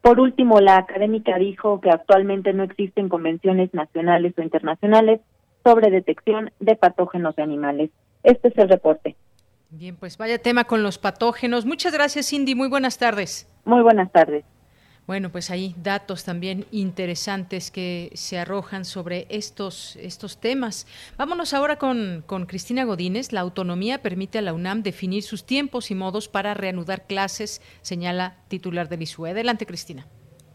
Por último, la académica dijo que actualmente no existen convenciones nacionales o internacionales sobre detección de patógenos de animales. Este es el reporte.
Bien, pues vaya tema con los patógenos. Muchas gracias, Cindy. Muy buenas tardes.
Muy buenas tardes.
Bueno, pues hay datos también interesantes que se arrojan sobre estos, estos temas. Vámonos ahora con, con Cristina Godínez. La autonomía permite a la UNAM definir sus tiempos y modos para reanudar clases, señala titular del ISUE. Adelante, Cristina.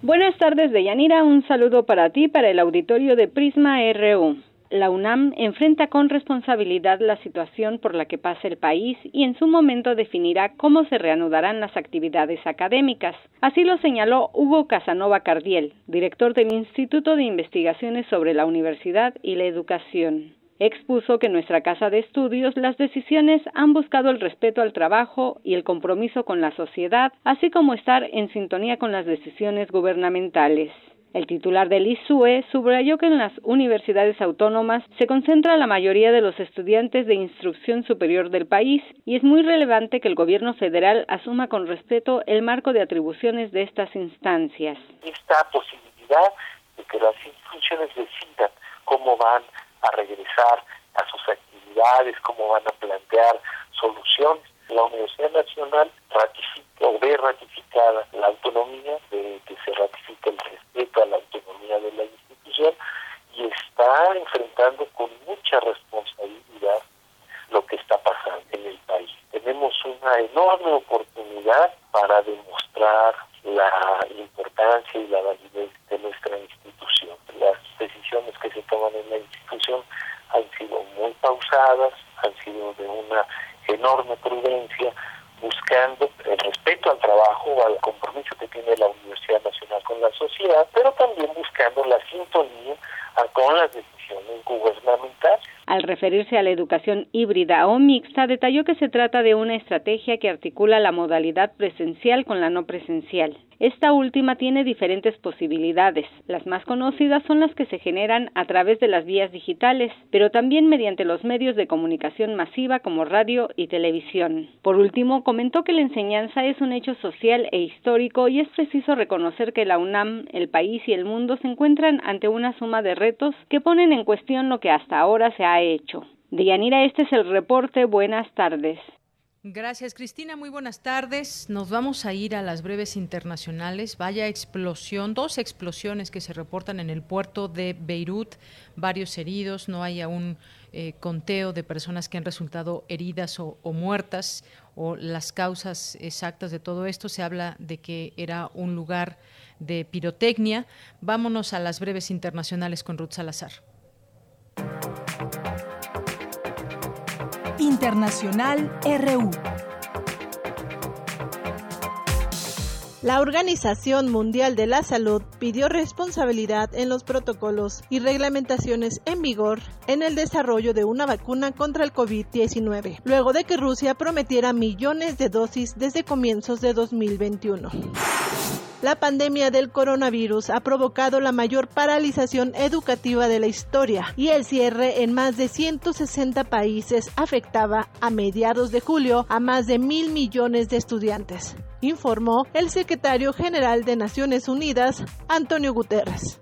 Buenas tardes, Deyanira. Un saludo para ti, para el auditorio de Prisma RU la UNAM enfrenta con responsabilidad la situación por la que pasa el país y en su momento definirá cómo se reanudarán las actividades académicas. Así lo señaló Hugo Casanova Cardiel, director del Instituto de Investigaciones sobre la Universidad y la Educación. Expuso que en nuestra casa de estudios las decisiones han buscado el respeto al trabajo y el compromiso con la sociedad, así como estar en sintonía con las decisiones gubernamentales. El titular del ISUE subrayó que en las universidades autónomas se concentra la mayoría de los estudiantes de instrucción superior del país y es muy relevante que el gobierno federal asuma con respeto el marco de atribuciones de estas instancias.
Esta posibilidad de que las instituciones decidan cómo van a regresar a sus actividades, cómo van a plantear soluciones. La Universidad Nacional ratifica o ve ratificada la autonomía, de que se ratifica el respeto a la autonomía de la institución y está enfrentando con mucha responsabilidad lo que está pasando en el país. Tenemos una enorme oportunidad para demostrar la importancia y la validez de nuestra institución. Las decisiones que se toman en la institución han sido muy pausadas, han sido de una enorme prudencia, buscando el respeto al trabajo, al compromiso que tiene la Universidad Nacional con la sociedad, pero también buscando la sintonía con las decisiones gubernamentales.
Al referirse a la educación híbrida o mixta, detalló que se trata de una estrategia que articula la modalidad presencial con la no presencial. Esta última tiene diferentes posibilidades. Las más conocidas son las que se generan a través de las vías digitales, pero también mediante los medios de comunicación masiva como radio y televisión. Por último, comentó que la enseñanza es un hecho social e histórico y es preciso reconocer que la UNAM, el país y el mundo se encuentran ante una suma de retos que ponen en cuestión lo que hasta ahora se ha hecho. Deyanira, este es el reporte. Buenas tardes.
Gracias, Cristina. Muy buenas tardes. Nos vamos a ir a las breves internacionales. Vaya explosión, dos explosiones que se reportan en el puerto de Beirut, varios heridos, no hay aún eh, conteo de personas que han resultado heridas o, o, muertas o las causas exactas de todo esto. Se habla de que era un lugar de pirotecnia. Vámonos a las breves internacionales con Ruth Salazar.
Internacional RU.
La Organización Mundial de la Salud pidió responsabilidad en los protocolos y reglamentaciones en vigor en el desarrollo de una vacuna contra el COVID-19, luego de que Rusia prometiera millones de dosis desde comienzos de 2021. La pandemia del coronavirus ha provocado la mayor paralización educativa de la historia y el cierre en más de 160 países afectaba a mediados de julio a más de mil millones de estudiantes, informó el secretario general de Naciones Unidas, Antonio Guterres.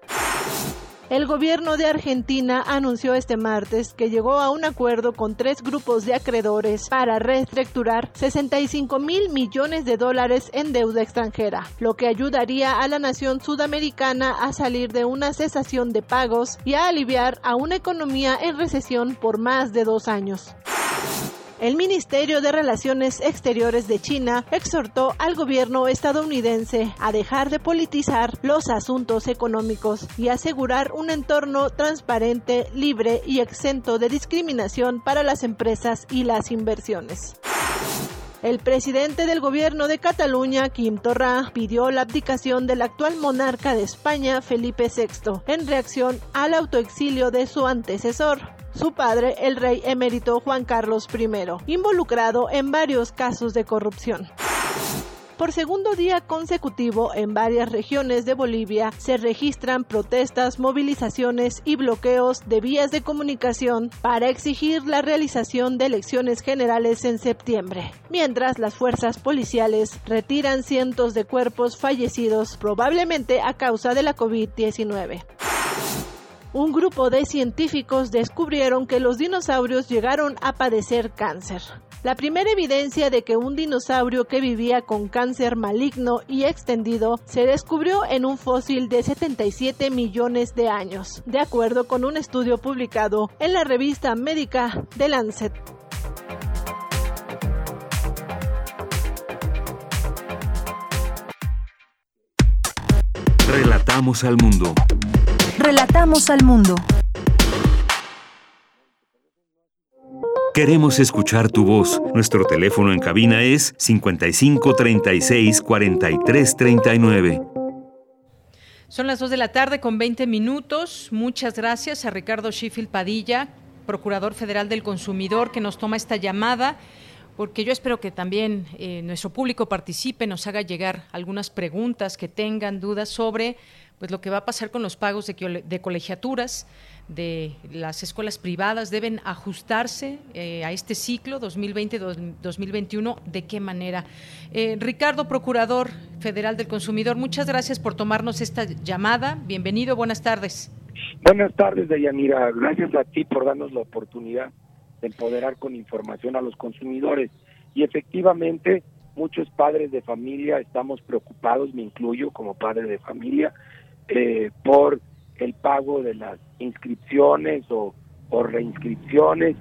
El gobierno de Argentina anunció este martes que llegó a un acuerdo con tres grupos de acreedores para reestructurar 65 mil millones de dólares en deuda extranjera, lo que ayudaría a la nación sudamericana a salir de una cesación de pagos y a aliviar a una economía en recesión por más de dos años. El Ministerio de Relaciones Exteriores de China exhortó al gobierno estadounidense a dejar de politizar los asuntos económicos y asegurar un entorno transparente, libre y exento de discriminación para las empresas y las inversiones. El presidente del gobierno de Cataluña, Quim Torra, pidió la abdicación del actual monarca de España, Felipe VI, en reacción al autoexilio de su antecesor su padre, el rey emérito Juan Carlos I, involucrado en varios casos de corrupción. Por segundo día consecutivo, en varias regiones de Bolivia se registran protestas, movilizaciones y bloqueos de vías de comunicación para exigir la realización de elecciones generales en septiembre, mientras las fuerzas policiales retiran cientos de cuerpos fallecidos probablemente a causa de la COVID-19 un grupo de científicos descubrieron que los dinosaurios llegaron a padecer cáncer. La primera evidencia de que un dinosaurio que vivía con cáncer maligno y extendido se descubrió en un fósil de 77 millones de años, de acuerdo con un estudio publicado en la revista médica The Lancet.
Relatamos al mundo.
Relatamos al mundo.
Queremos escuchar tu voz. Nuestro teléfono en cabina es 55 36 43 39.
Son las 2 de la tarde con 20 minutos. Muchas gracias a Ricardo Sheffield Padilla, Procurador Federal del Consumidor, que nos toma esta llamada porque yo espero que también eh, nuestro público participe, nos haga llegar algunas preguntas que tengan dudas sobre pues lo que va a pasar con los pagos de, colegiaturas de las escuelas privadas deben ajustarse eh, a este ciclo 2020-2021. ¿De qué manera? Eh, Ricardo, Procurador Federal del Consumidor, muchas gracias por tomarnos esta llamada. Bienvenido, buenas tardes.
Buenas tardes, Deyanira. Gracias a ti por darnos la oportunidad de empoderar con información a los consumidores. Y efectivamente, muchos padres de familia estamos preocupados, me incluyo como padre de familia, eh, por el pago de las inscripciones o, reinscripciones.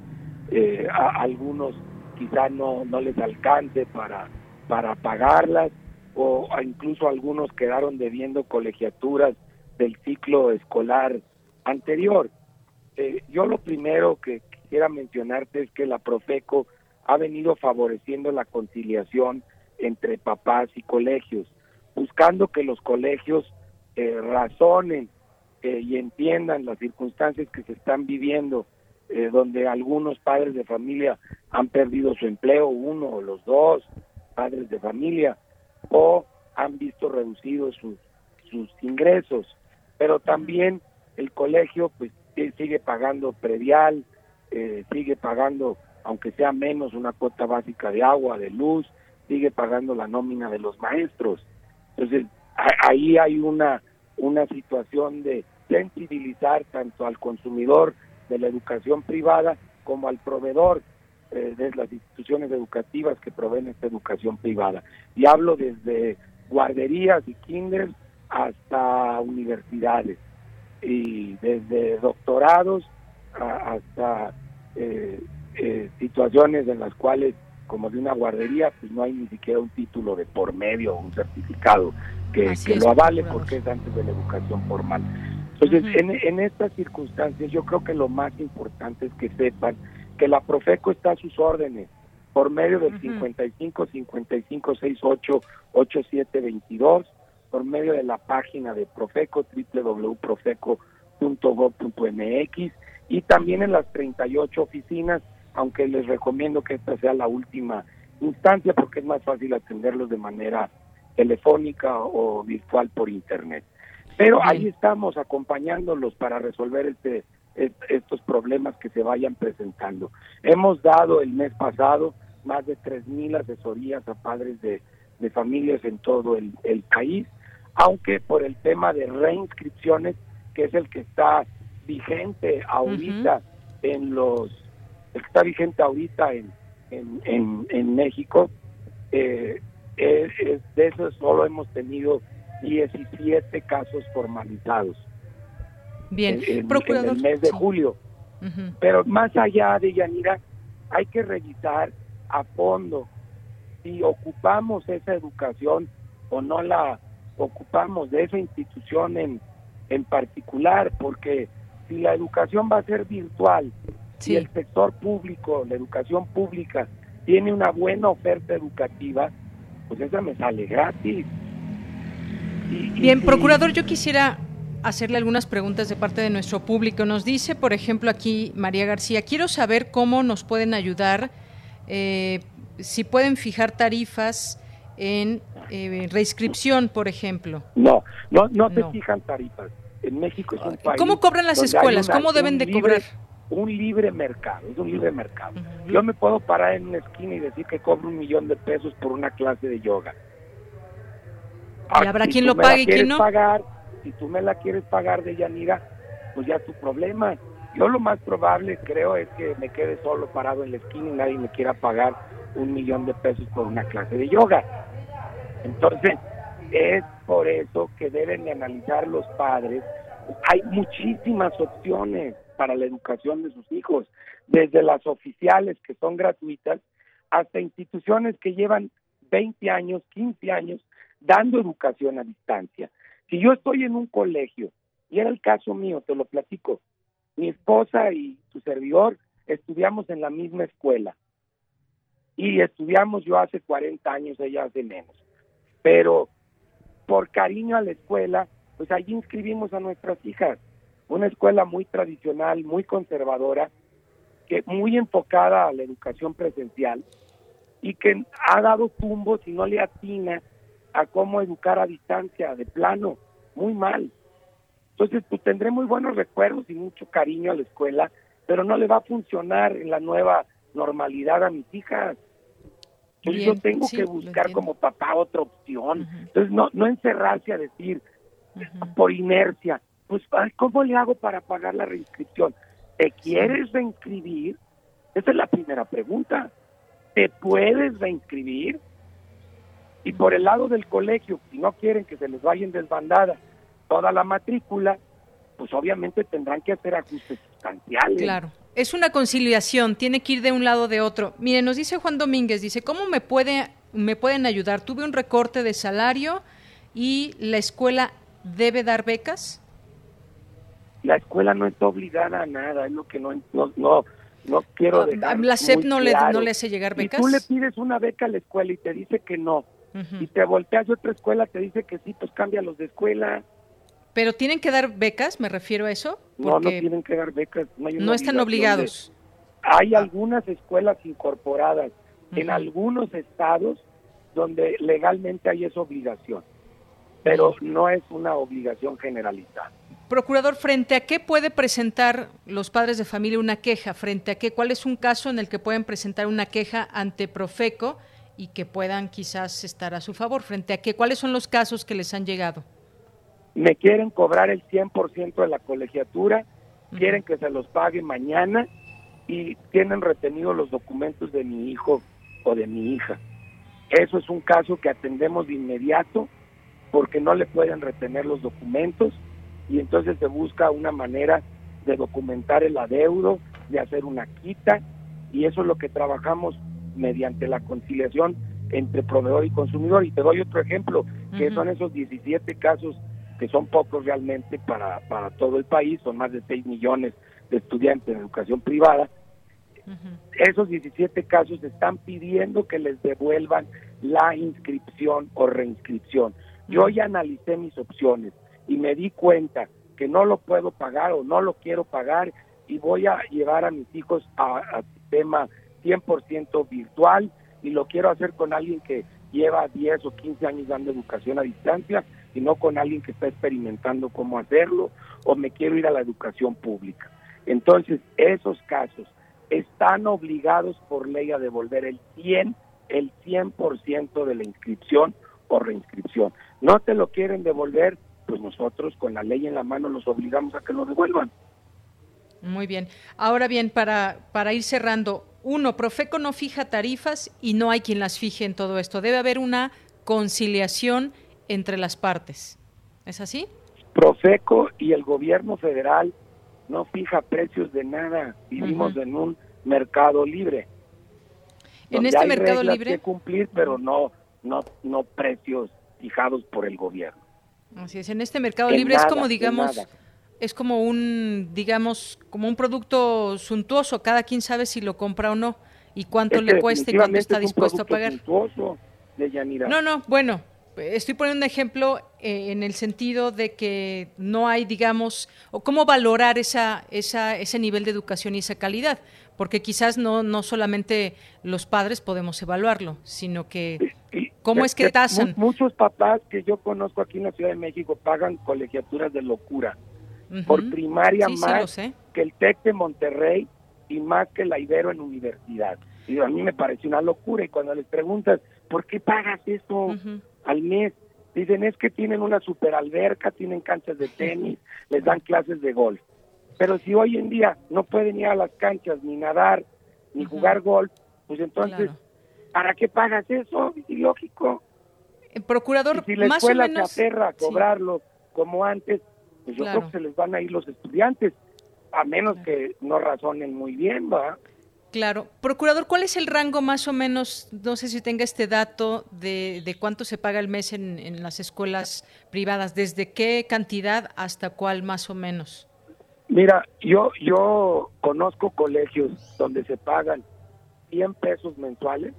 Eh, a algunos quizá no, no les alcance para, para pagarlas o incluso algunos quedaron debiendo colegiaturas del ciclo escolar anterior. Eh, yo lo primero que quisiera mencionarte es que la Profeco ha venido favoreciendo la conciliación entre papás y colegios, buscando que los colegios eh, razonen eh, y entiendan las circunstancias que se están viviendo, eh, donde algunos padres de familia han perdido su empleo, uno o los dos padres de familia, o han visto reducidos sus, sus ingresos, pero también el colegio pues sigue pagando predial, sigue pagando, aunque sea menos, una cuota básica de agua, de luz, sigue pagando la nómina de los maestros. Entonces, ahí hay una, una situación de sensibilizar tanto al consumidor de la educación privada como al proveedor eh, de las instituciones educativas que proveen esta educación privada. Y hablo desde guarderías y kinder hasta universidades y desde doctorados hasta eh, eh, situaciones en las cuales como de una guardería pues no hay ni siquiera un título de por medio o un certificado que, lo avale porque es antes de la educación formal. Entonces, en, en estas circunstancias yo creo que lo más importante es que sepan que la Profeco está a sus órdenes por medio del 55 55 68 87 22 por medio de la página de Profeco www.profeco.gov.mx y también en las 38 oficinas, aunque les recomiendo que esta sea la última instancia porque es más fácil atenderlos de manera telefónica o virtual por internet. Pero ahí estamos acompañándolos para resolver este estos problemas que se vayan presentando. Hemos dado el mes pasado más de 3.000 asesorías a padres de, familias en todo el, país, aunque por el tema de reinscripciones, que es el que está vigente ahorita en los, el que está vigente ahorita en, en, en, México, eh, de eso solo hemos tenido 17 casos formalizados.
Bien,
en, el mes de julio. Pero más allá de Yanira, hay que revisar a fondo si ocupamos esa educación o no la ocupamos de esa institución en, en particular, porque si la educación va a ser virtual, si el sector público, la educación pública, tiene una buena oferta educativa, pues esa me sale gratis.
Bien, procurador, yo quisiera hacerle algunas preguntas de parte de nuestro público. Nos dice, por ejemplo, aquí María García, quiero saber cómo nos pueden ayudar, eh, si pueden fijar tarifas en eh, reinscripción, por ejemplo.
No, no, no se fijan tarifas. En México es un país.
¿Cómo cobran las escuelas? ¿Cómo deben de cobrar?
Un libre mercado, es un libre mercado. Yo me puedo parar en una esquina y decir que cobro un millón de pesos por una clase de yoga.
Y habrá quien lo pague y quien no.
Pagar, si tú me la quieres pagar de Yanira, pues ya es tu problema. Yo lo más probable creo es que me quede solo parado en la esquina y nadie me quiera pagar un millón de pesos por una clase de yoga. Entonces, es por eso que deben de analizar los padres. Hay muchísimas opciones para la educación de sus hijos, desde las oficiales que son gratuitas hasta instituciones que llevan 20 años, 15 años dando educación a distancia. Si yo estoy en un colegio, y era el caso mío, te lo platico, mi esposa y su servidor estudiamos en la misma escuela. Y estudiamos yo hace 40 años, ella hace menos. Pero por cariño a la escuela, pues allí inscribimos a nuestras hijas. Una escuela muy tradicional, muy conservadora, que muy enfocada a la educación presencial y que ha dado tumbos y no le atina a cómo educar a distancia, de plano, muy mal. Entonces, pues tendré muy buenos recuerdos y mucho cariño a la escuela, pero no le va a funcionar en la nueva normalidad a mis hijas. Entonces, yo tengo que buscar como papá otra opción. Entonces, no, no encerrarse a decir por inercia, pues, ¿cómo le hago para pagar la reinscripción? ¿Te quieres reinscribir? Esa es la primera pregunta. ¿Te puedes reinscribir? Y por el lado del colegio, si no quieren que se les vaya en desbandada toda la matrícula, pues obviamente tendrán que hacer ajustes sustanciales.
Claro. Es una conciliación, tiene que ir de un lado o de otro. Mire, nos dice Juan Domínguez, dice, ¿cómo me, puede, me pueden ayudar? Tuve un recorte de salario y la escuela debe dar becas.
La escuela no está obligada a nada, es lo que no, no, no, no quiero ah, dejar
¿La SEP no le, no le hace llegar becas?
Si tú le pides una beca a la escuela y te dice que no, y te volteas de otra escuela, te dice que sí, pues cambia los de escuela.
Pero tienen que dar becas, me refiero a eso.
No, no tienen que dar becas.
No, están obligados.
hay algunas escuelas incorporadas en algunos estados donde legalmente hay esa obligación, pero no es una obligación generalizada.
Procurador, ¿frente a qué puede presentar los padres de familia una queja? ¿Frente a qué? ¿Cuál es un caso en el que pueden presentar una queja ante Profeco? y que puedan quizás estar a su favor? ¿Frente a qué? ¿Cuáles son los casos que les han llegado?
Me quieren cobrar el 100% de la colegiatura, quieren que se los pague mañana y tienen retenidos los documentos de mi hijo o de mi hija. Eso es un caso que atendemos de inmediato porque no le pueden retener los documentos y entonces se busca una manera de documentar el adeudo, de hacer una quita y eso es lo que trabajamos mediante la conciliación entre proveedor y consumidor. Y te doy otro ejemplo, que son esos 17 casos que son pocos realmente para, para todo el país, son más de 6 millones de estudiantes en educación privada. Esos 17 casos están pidiendo que les devuelvan la inscripción o reinscripción. Yo ya analicé mis opciones y me di cuenta que no lo puedo pagar o no lo quiero pagar y voy a llevar a mis hijos a, a sistema 100% virtual y lo quiero hacer con alguien que lleva 10 o 15 años dando educación a distancia y no con alguien que está experimentando cómo hacerlo o me quiero ir a la educación pública. Entonces, esos casos están obligados por ley a devolver el 100, el 100% de la inscripción o reinscripción. No te lo quieren devolver, pues nosotros con la ley en la mano los obligamos a que lo devuelvan.
Muy bien. Ahora bien, para, para ir cerrando, uno, Profeco no fija tarifas y no hay quien las fije en todo esto. Debe haber una conciliación entre las partes. ¿Es así?
Profeco y el gobierno federal no fija precios de nada. Vivimos en un mercado libre.
En este
hay
mercado
reglas
libre.
que cumplir, pero no, no, no precios fijados por el gobierno.
Así es, en este mercado libre es como digamos es como un digamos como un producto suntuoso, cada quien sabe si lo compra o no y cuánto le cuesta y cuánto está
es
dispuesto a pagar.
suntuoso.
No, no, bueno, estoy poniendo un ejemplo eh, en el sentido de que no hay, digamos, o cómo valorar esa, esa, ese nivel de educación y esa calidad, porque quizás no, no solamente los padres podemos evaluarlo, sino que cómo es que tasan.
Muchos papás que yo conozco aquí en la Ciudad de México pagan colegiaturas de locura. Por primaria
Sí,
más que el TEC de Monterrey y más que la Ibero en universidad. Y a mí me parece una locura. Y cuando les preguntas, ¿por qué pagas eso al mes? Dicen, es que tienen una super alberca, tienen canchas de tenis, (laughs) les dan clases de golf. Pero si hoy en día no pueden ir a las canchas ni nadar, ni jugar golf, pues entonces, ¿para qué pagas eso? Es ilógico.
El procurador,
Y si la
más o
escuela
menos.
se aferra a
sí.
cobrarlo como antes, pues yo
Claro.
creo que se les van a ir los estudiantes, a menos que no razonen muy bien, ¿va?
Claro. Procurador, ¿cuál es el rango más o menos, no sé si tenga este dato, de, de cuánto se paga el mes en, en las escuelas privadas? ¿Desde qué cantidad hasta cuál más o menos?
Mira, yo yo conozco colegios donde se pagan 100 pesos mensuales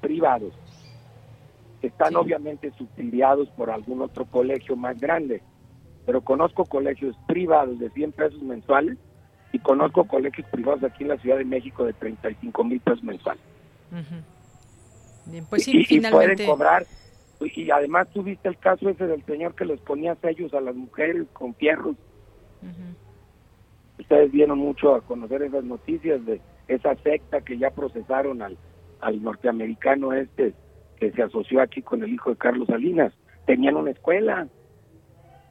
Privados. Están obviamente subsidiados por algún otro colegio más grande, pero conozco colegios privados de 100 pesos mensuales y conozco colegios privados aquí en la Ciudad de México de 35 mil pesos mensuales.
Bien, pues sí,
y, pueden cobrar. Y además tuviste el caso ese del señor que les ponía sellos a las mujeres con fierros. Ustedes vieron mucho a conocer esas noticias de esa secta que ya procesaron al, al norteamericano este que se asoció aquí con el hijo de Carlos Salinas. Tenían una escuela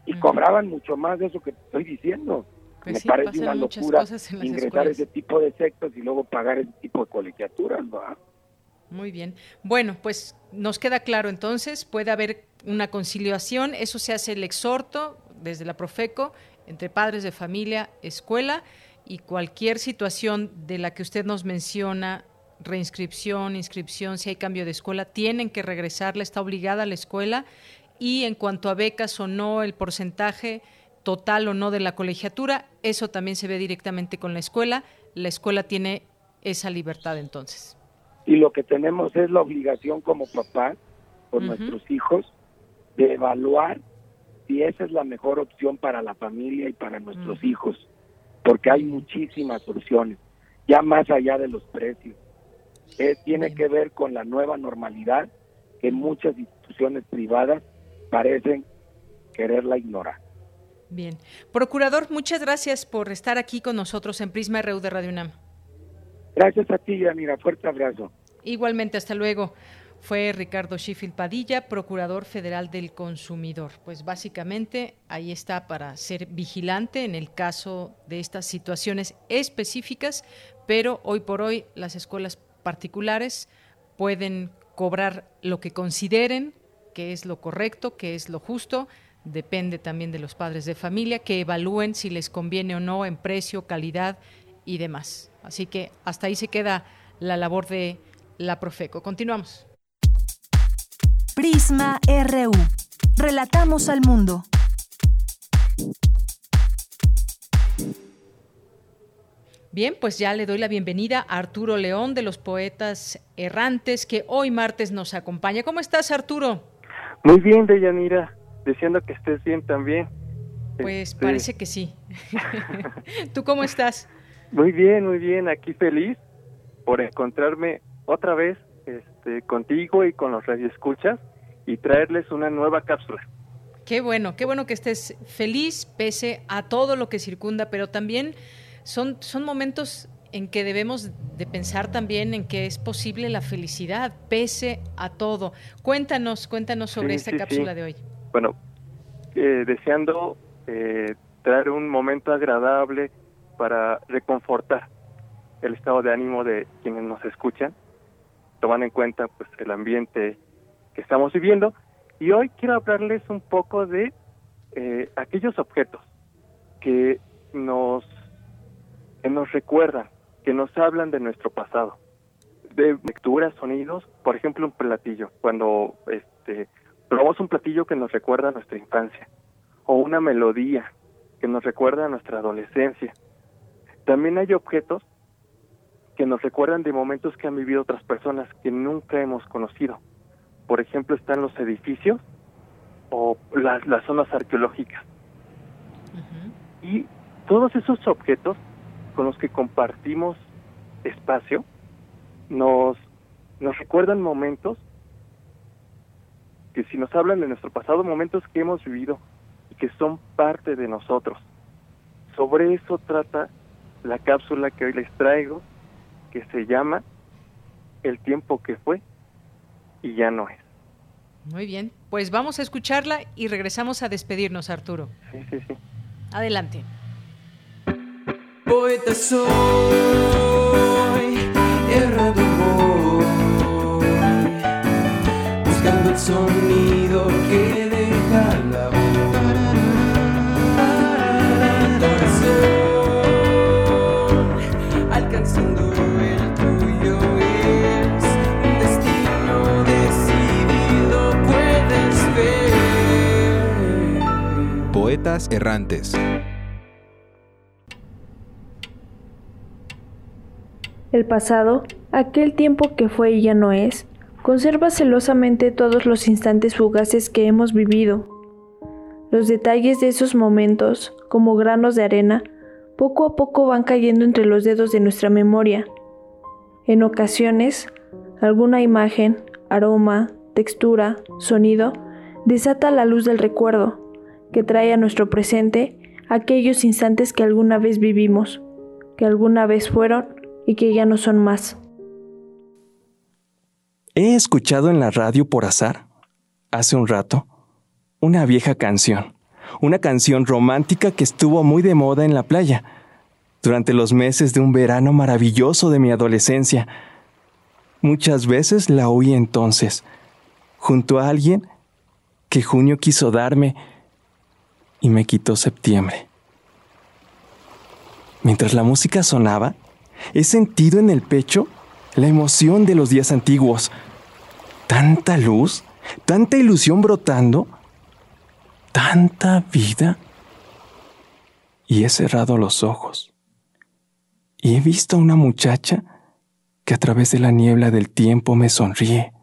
y cobraban mucho más de eso que te estoy diciendo.
Pues
Me
sí,
parece una
muchas
locura
cosas en las
ingresar
escuelas.
ese tipo de sectas y luego pagar ese tipo de colegiaturas. ¿va?
Muy bien. Bueno, pues nos queda claro entonces, puede haber una conciliación, eso se hace el exhorto desde la Profeco entre padres de familia, escuela y cualquier situación de la que usted nos menciona, reinscripción, inscripción, si hay cambio de escuela, tienen que regresarla, está obligada a la escuela y en cuanto a becas o no, el porcentaje total o no de la colegiatura, eso también se ve directamente con la escuela, la escuela tiene esa libertad entonces.
y lo que tenemos es la obligación como papás por nuestros hijos de evaluar si esa es la mejor opción para la familia y para nuestros hijos, porque hay muchísimas opciones, ya más allá de los precios. Tiene que ver con la nueva normalidad que muchas instituciones privadas parecen quererla ignorar.
Bien. Procurador, muchas gracias por estar aquí con nosotros en Prisma RU de Radio UNAM.
Gracias a ti, Yanira. Fuerte abrazo.
Igualmente, hasta luego. fue Ricardo Sheffield Padilla, Procurador Federal del Consumidor. Pues básicamente ahí está para ser vigilante en el caso de estas situaciones específicas, pero hoy por hoy las escuelas particulares pueden cobrar lo que consideren que es lo correcto, que es lo justo, depende también de los padres de familia, que evalúen si les conviene o no en precio, calidad y demás. Así que hasta ahí se queda la labor de la Profeco. Continuamos.
Prisma RU. Relatamos al mundo.
Bien, pues ya le doy la bienvenida a Arturo León de los Poetas Errantes, que hoy martes nos acompaña. ¿Cómo estás, Arturo?
Muy bien, Deyanira. Deseando que estés bien también.
Pues este, parece que sí. (laughs) ¿Tú cómo estás?
Muy bien, muy bien. Aquí feliz por encontrarme otra vez este, contigo y con los radioescuchas y traerles una nueva cápsula.
Qué bueno, qué bueno que estés feliz pese a todo lo que circunda, pero también son, son momentos en que debemos de pensar también en que es posible la felicidad pese a todo. Cuéntanos, cuéntanos sobre esta cápsula de hoy.
Bueno, eh, deseando eh, traer un momento agradable para reconfortar el estado de ánimo de quienes nos escuchan, tomando en cuenta pues el ambiente que estamos viviendo. Y hoy quiero hablarles un poco de eh, aquellos objetos que nos que nos recuerdan, que nos hablan de nuestro pasado, de lecturas, sonidos, por ejemplo un platillo, cuando este, probamos un platillo que nos recuerda a nuestra infancia, o una melodía que nos recuerda a nuestra adolescencia. También hay objetos que nos recuerdan de momentos que han vivido otras personas que nunca hemos conocido. Por ejemplo, están los edificios o las, las zonas arqueológicas. Y todos esos objetos con los que compartimos espacio nos, nos recuerdan momentos que si nos hablan de nuestro pasado, momentos que hemos vivido y que son parte de nosotros. Sobre eso trata la cápsula que hoy les traigo, que se llama El tiempo que fue y ya no es.
Muy bien, pues vamos a escucharla y regresamos a despedirnos, Arturo.
Sí, sí, sí.
Adelante.
Poeta soy, errado voy, buscando el sonido que deja la voz. Corazón, alcanzando el tuyo es un destino decidido, puedes ver.
Poetas errantes.
El pasado, aquel tiempo que fue y ya no es, conserva celosamente todos los instantes fugaces que hemos vivido. Los detalles de esos momentos, como granos de arena, poco a poco van cayendo entre los dedos de nuestra memoria. En ocasiones, alguna imagen, aroma, textura, sonido, desata la luz del recuerdo, que trae a nuestro presente aquellos instantes que alguna vez vivimos, que alguna vez fueron y que ya no son más.
He escuchado en la radio por azar, hace un rato, una vieja canción, una canción romántica que estuvo muy de moda en la playa, durante los meses de un verano maravilloso de mi adolescencia. Muchas veces la oí entonces, junto a alguien que junio quiso darme y me quitó septiembre. Mientras la música sonaba, He sentido en el pecho la emoción de los días antiguos. Tanta luz, tanta ilusión brotando, tanta vida. Y he cerrado los ojos. Y he visto a una muchacha que a través de la niebla del tiempo me sonríe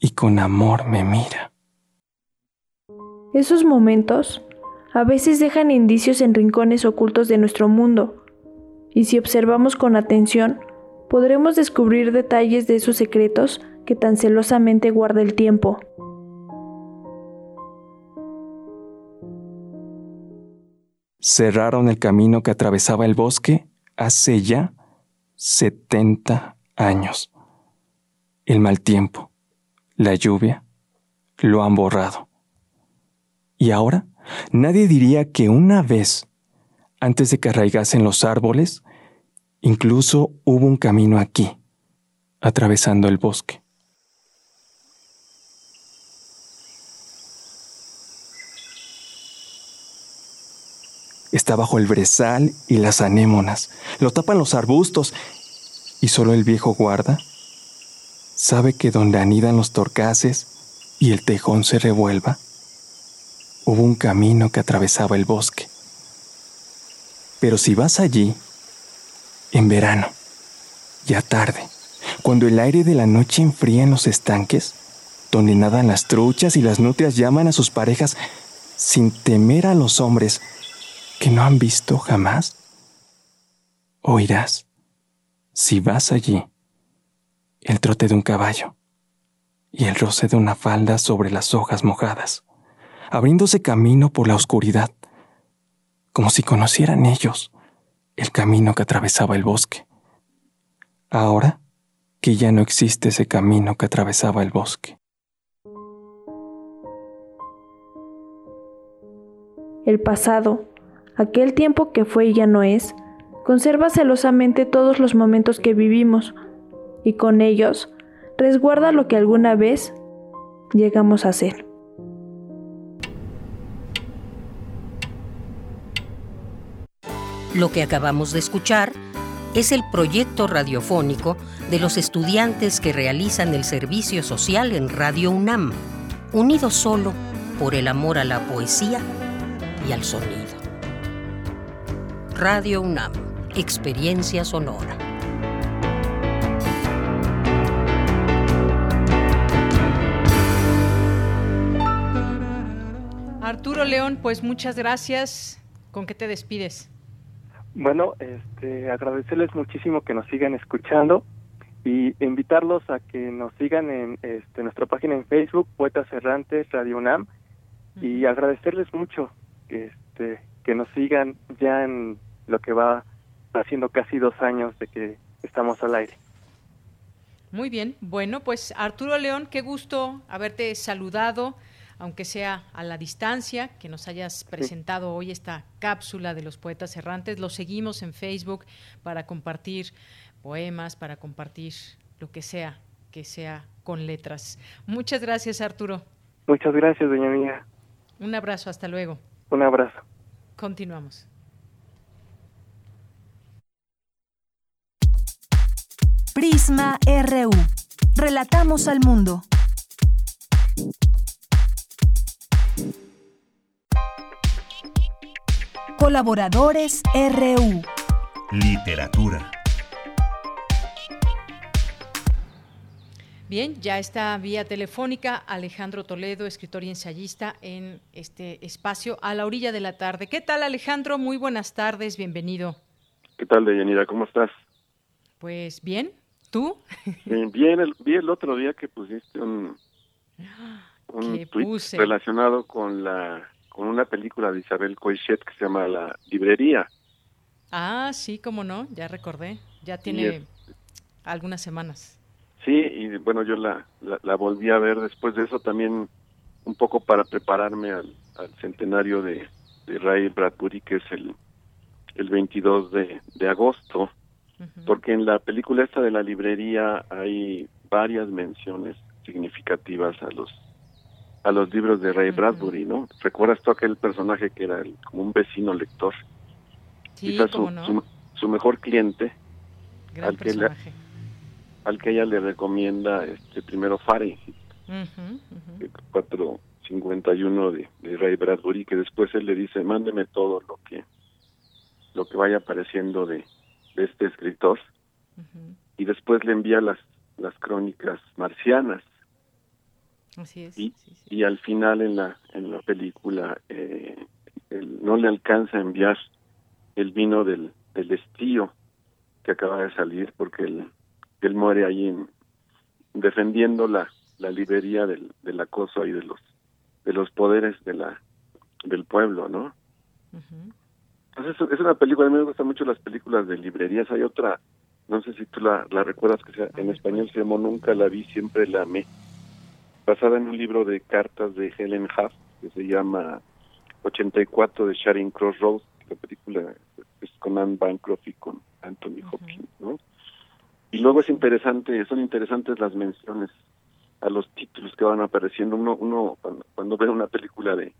y con amor me mira.
Esos momentos a veces dejan indicios en rincones ocultos de nuestro mundo y si observamos con atención, podremos descubrir detalles de esos secretos que tan celosamente guarda el tiempo.
Cerraron el camino que atravesaba el bosque hace ya 70 años. El mal tiempo, la lluvia, lo han borrado. Y ahora nadie diría que una vez, antes de que arraigasen los árboles, incluso hubo un camino aquí, atravesando el bosque. Está bajo el brezal y las anémonas. Lo tapan los arbustos. Y solo el viejo guarda sabe que donde anidan los torcaces y el tejón se revuelva, hubo un camino que atravesaba el bosque. Pero si vas allí, en verano, ya tarde, cuando el aire de la noche enfría en los estanques, donde nadan las truchas y las nutrias llaman a sus parejas sin temer a los hombres que no han visto jamás, oirás, si vas allí, el trote de un caballo y el roce de una falda sobre las hojas mojadas, abriéndose camino por la oscuridad, como si conocieran ellos el camino que atravesaba el bosque. Ahora que ya no existe ese camino que atravesaba el bosque.
El pasado, aquel tiempo que fue y ya no es, conserva celosamente todos los momentos que vivimos y con ellos resguarda lo que alguna vez llegamos a ser.
Lo que acabamos de escuchar es el proyecto radiofónico de los estudiantes que realizan el servicio social en Radio UNAM, unidos solo por el amor a la poesía y al sonido. Radio UNAM, experiencia sonora.
Arturo León, pues muchas gracias. ¿Con qué te despides?
Bueno, este, agradecerles muchísimo que nos sigan escuchando y invitarlos a que nos sigan en este, nuestra página en Facebook, Poetas Errantes Radio UNAM, y agradecerles mucho que, este, que nos sigan ya en lo que va haciendo casi dos años de que estamos al aire.
Muy bien, bueno, pues Arturo León, qué gusto haberte saludado aunque sea a la distancia, que nos hayas presentado hoy esta cápsula de los poetas errantes. Lo seguimos en Facebook para compartir poemas, para compartir lo que sea, que sea con letras. Muchas gracias, Arturo.
Muchas gracias, doña mía.
Un abrazo, hasta luego.
Un abrazo.
Continuamos.
Prisma RU. Relatamos al mundo. Colaboradores RU.
Literatura.
Bien, ya está vía telefónica Alejandro Toledo, escritor y ensayista en este espacio a la orilla de la tarde. ¿Qué tal Alejandro? Muy buenas tardes, bienvenido.
¿Qué tal, Deyanira? ¿Cómo estás?
Pues bien, ¿tú?
Bien, bien el, vi el otro día que pusiste un, (gasps) un
¿Qué
tuit
puse?
relacionado con la con una película de Isabel Coixet que se llama La Librería.
Ah, sí, cómo no, ya recordé. Ya tiene
es-
algunas semanas.
Sí, y bueno, yo la, la, la volví a ver después de eso también un poco para prepararme al, al centenario de, de Ray Bradbury, que es el, el 22 de, de agosto, porque en la película esta de la librería hay varias menciones significativas a los a los libros de Ray Bradbury, ¿no? ¿Recuerdas tú aquel personaje que era el- como un vecino lector?
Sí,
Quizás su,
no.
su, su mejor cliente,
Gran
al que, al que ella le recomienda este primero Fahrenheit
Ujú, ujú.
451 de, de Ray Bradbury, que después él le dice, mándeme todo lo que lo que vaya apareciendo de, de este escritor, y después le envía las, las crónicas marcianas,
Así es.
y, y al final en la, en la película eh, él no le alcanza a enviar el vino del, del estío que acaba de salir, porque él, él muere ahí en, defendiendo la, la librería del, del acoso y de los de los poderes de la del pueblo, ¿no? Entonces es una película, a mí me gustan mucho las películas de librerías. Hay otra no sé si tú la, la recuerdas, que sea, en español se llamó Nunca la vi, siempre la amé, basada en un libro de cartas de Helen Huff, que se llama 84 de Sharing Crossroads, la película es con Anne Bancroft y con Anthony Hopkins, ¿no? Y luego es interesante, son interesantes las menciones a los títulos que van apareciendo. Uno, uno cuando, cuando ve una película de,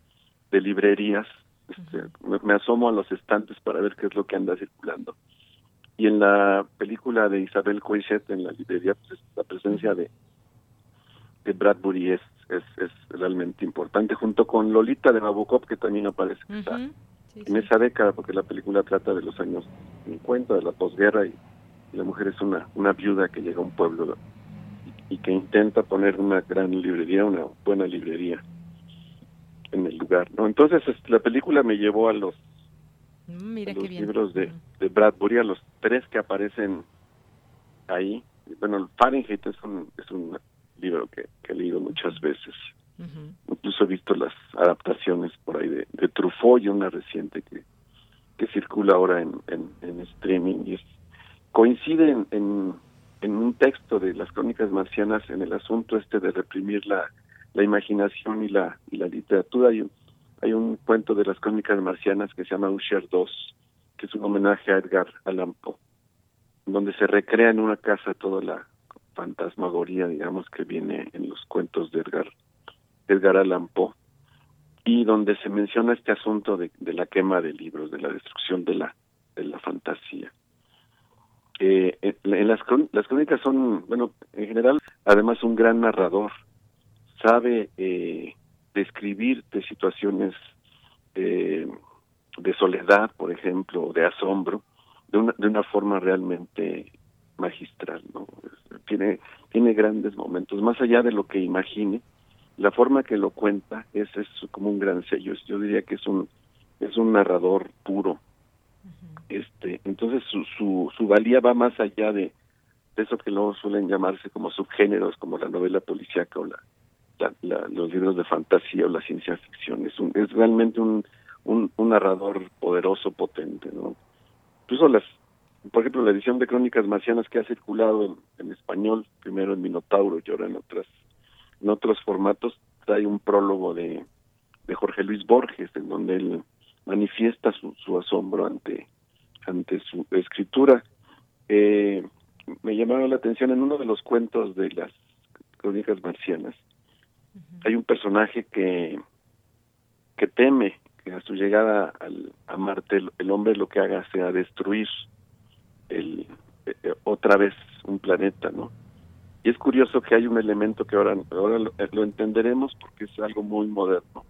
de librerías, este, me, me asomo a los estantes para ver qué es lo que anda circulando. Y en la película de Isabel Coixet, en la librería, pues, la presencia de, de Bradbury es, es, es realmente importante, junto con Lolita de Nabokov, que también aparece quizá
Ujú. Sí,
en esa década, porque la película trata de los años 50, de la posguerra, y, y la mujer es una, una viuda que llega a un pueblo y, y que intenta poner una gran librería, una buena librería en el lugar. no Entonces la película me llevó a los,
Mm, Mira
a
qué
los libros de, de Bradbury, a los tres que aparecen ahí. Bueno, Fahrenheit es un, es un libro que, que he leído muchas veces. Incluso he visto las adaptaciones por ahí de, de Truffaut y una reciente que, que circula ahora en, en, en streaming y es, coincide en, en, en un texto de las crónicas marcianas en el asunto este de reprimir la, la imaginación y la, y la literatura. Hay un, hay un cuento de las crónicas marcianas que se llama Usher 2, que es un homenaje a Edgar Allan Poe, donde se recrea en una casa toda la fantasmagoría, digamos, que viene en los cuentos de Edgar, Edgar Allan Poe, y donde se menciona este asunto de, de la quema de libros, de la destrucción de la, de la fantasía. Eh, en las, las crónicas son, bueno, en general, además un gran narrador, sabe eh, describirte situaciones eh, de soledad, por ejemplo, de asombro, de una, de una forma realmente magistral, ¿no? Tiene, tiene grandes momentos, más allá de lo que imagine, la forma que lo cuenta es, es como un gran sello, yo diría que es un, es un narrador puro. Este, entonces su, su, su valía va más allá de, de eso que luego suelen llamarse como subgéneros, como la novela policíaca o la, la- la- los libros de fantasía o la ciencia ficción. Es, un, es realmente un, un, un narrador poderoso, potente, ¿no? Incluso las, por ejemplo, la edición de Crónicas Marcianas que ha circulado en, en español, primero en Minotauro y ahora en otras, en otros formatos, trae un prólogo de, de Jorge Luis Borges, en donde él manifiesta su, su asombro ante, ante su escritura. Eh, me llamaron la atención en uno de los cuentos de las Crónicas Marcianas, hay un personaje que que teme que a su llegada al, a Marte el, el hombre lo que haga sea destruir el eh, otra vez un planeta, ¿no? Y es curioso que hay un elemento que ahora ahora lo, eh, entenderemos porque es algo muy moderno.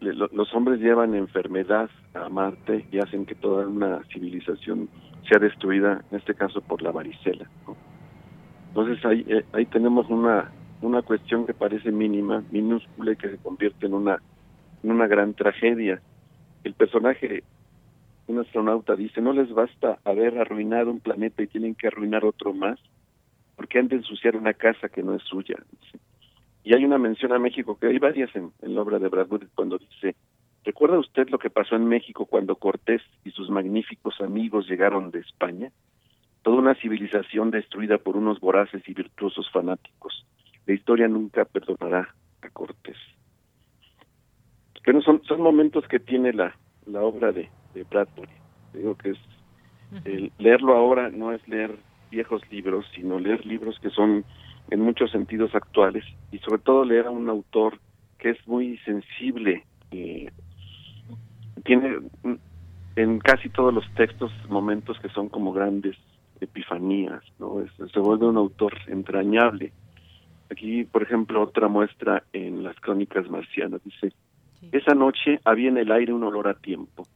Los hombres llevan enfermedad a Marte y hacen que toda una civilización sea destruida, en este caso por la varicela. ¿no? Entonces ahí, eh, ahí tenemos una, una cuestión que parece mínima, minúscula y que se convierte en una, en una gran tragedia. El personaje, un astronauta, dice, no les basta haber arruinado un planeta y tienen que arruinar otro más, porque han de ensuciar una casa que no es suya. Y hay una mención a México, que hay varias en, la obra de Bradbury, cuando dice, ¿recuerda usted lo que pasó en México cuando Cortés y sus magníficos amigos llegaron de España? Toda una civilización destruida por unos voraces y virtuosos fanáticos. La historia nunca perdonará a Cortés. Pero son momentos que tiene la, la obra de, de Bradbury. Digo que es el leerlo ahora no es leer viejos libros, sino leer libros que son en muchos sentidos actuales y sobre todo leer a un autor que es muy sensible, eh, tiene en casi todos los textos momentos que son como grandes epifanías, ¿no? Es- se vuelve un autor entrañable. Aquí, por ejemplo, otra muestra en las crónicas marcianas dice, esa noche había en el aire un olor a tiempo.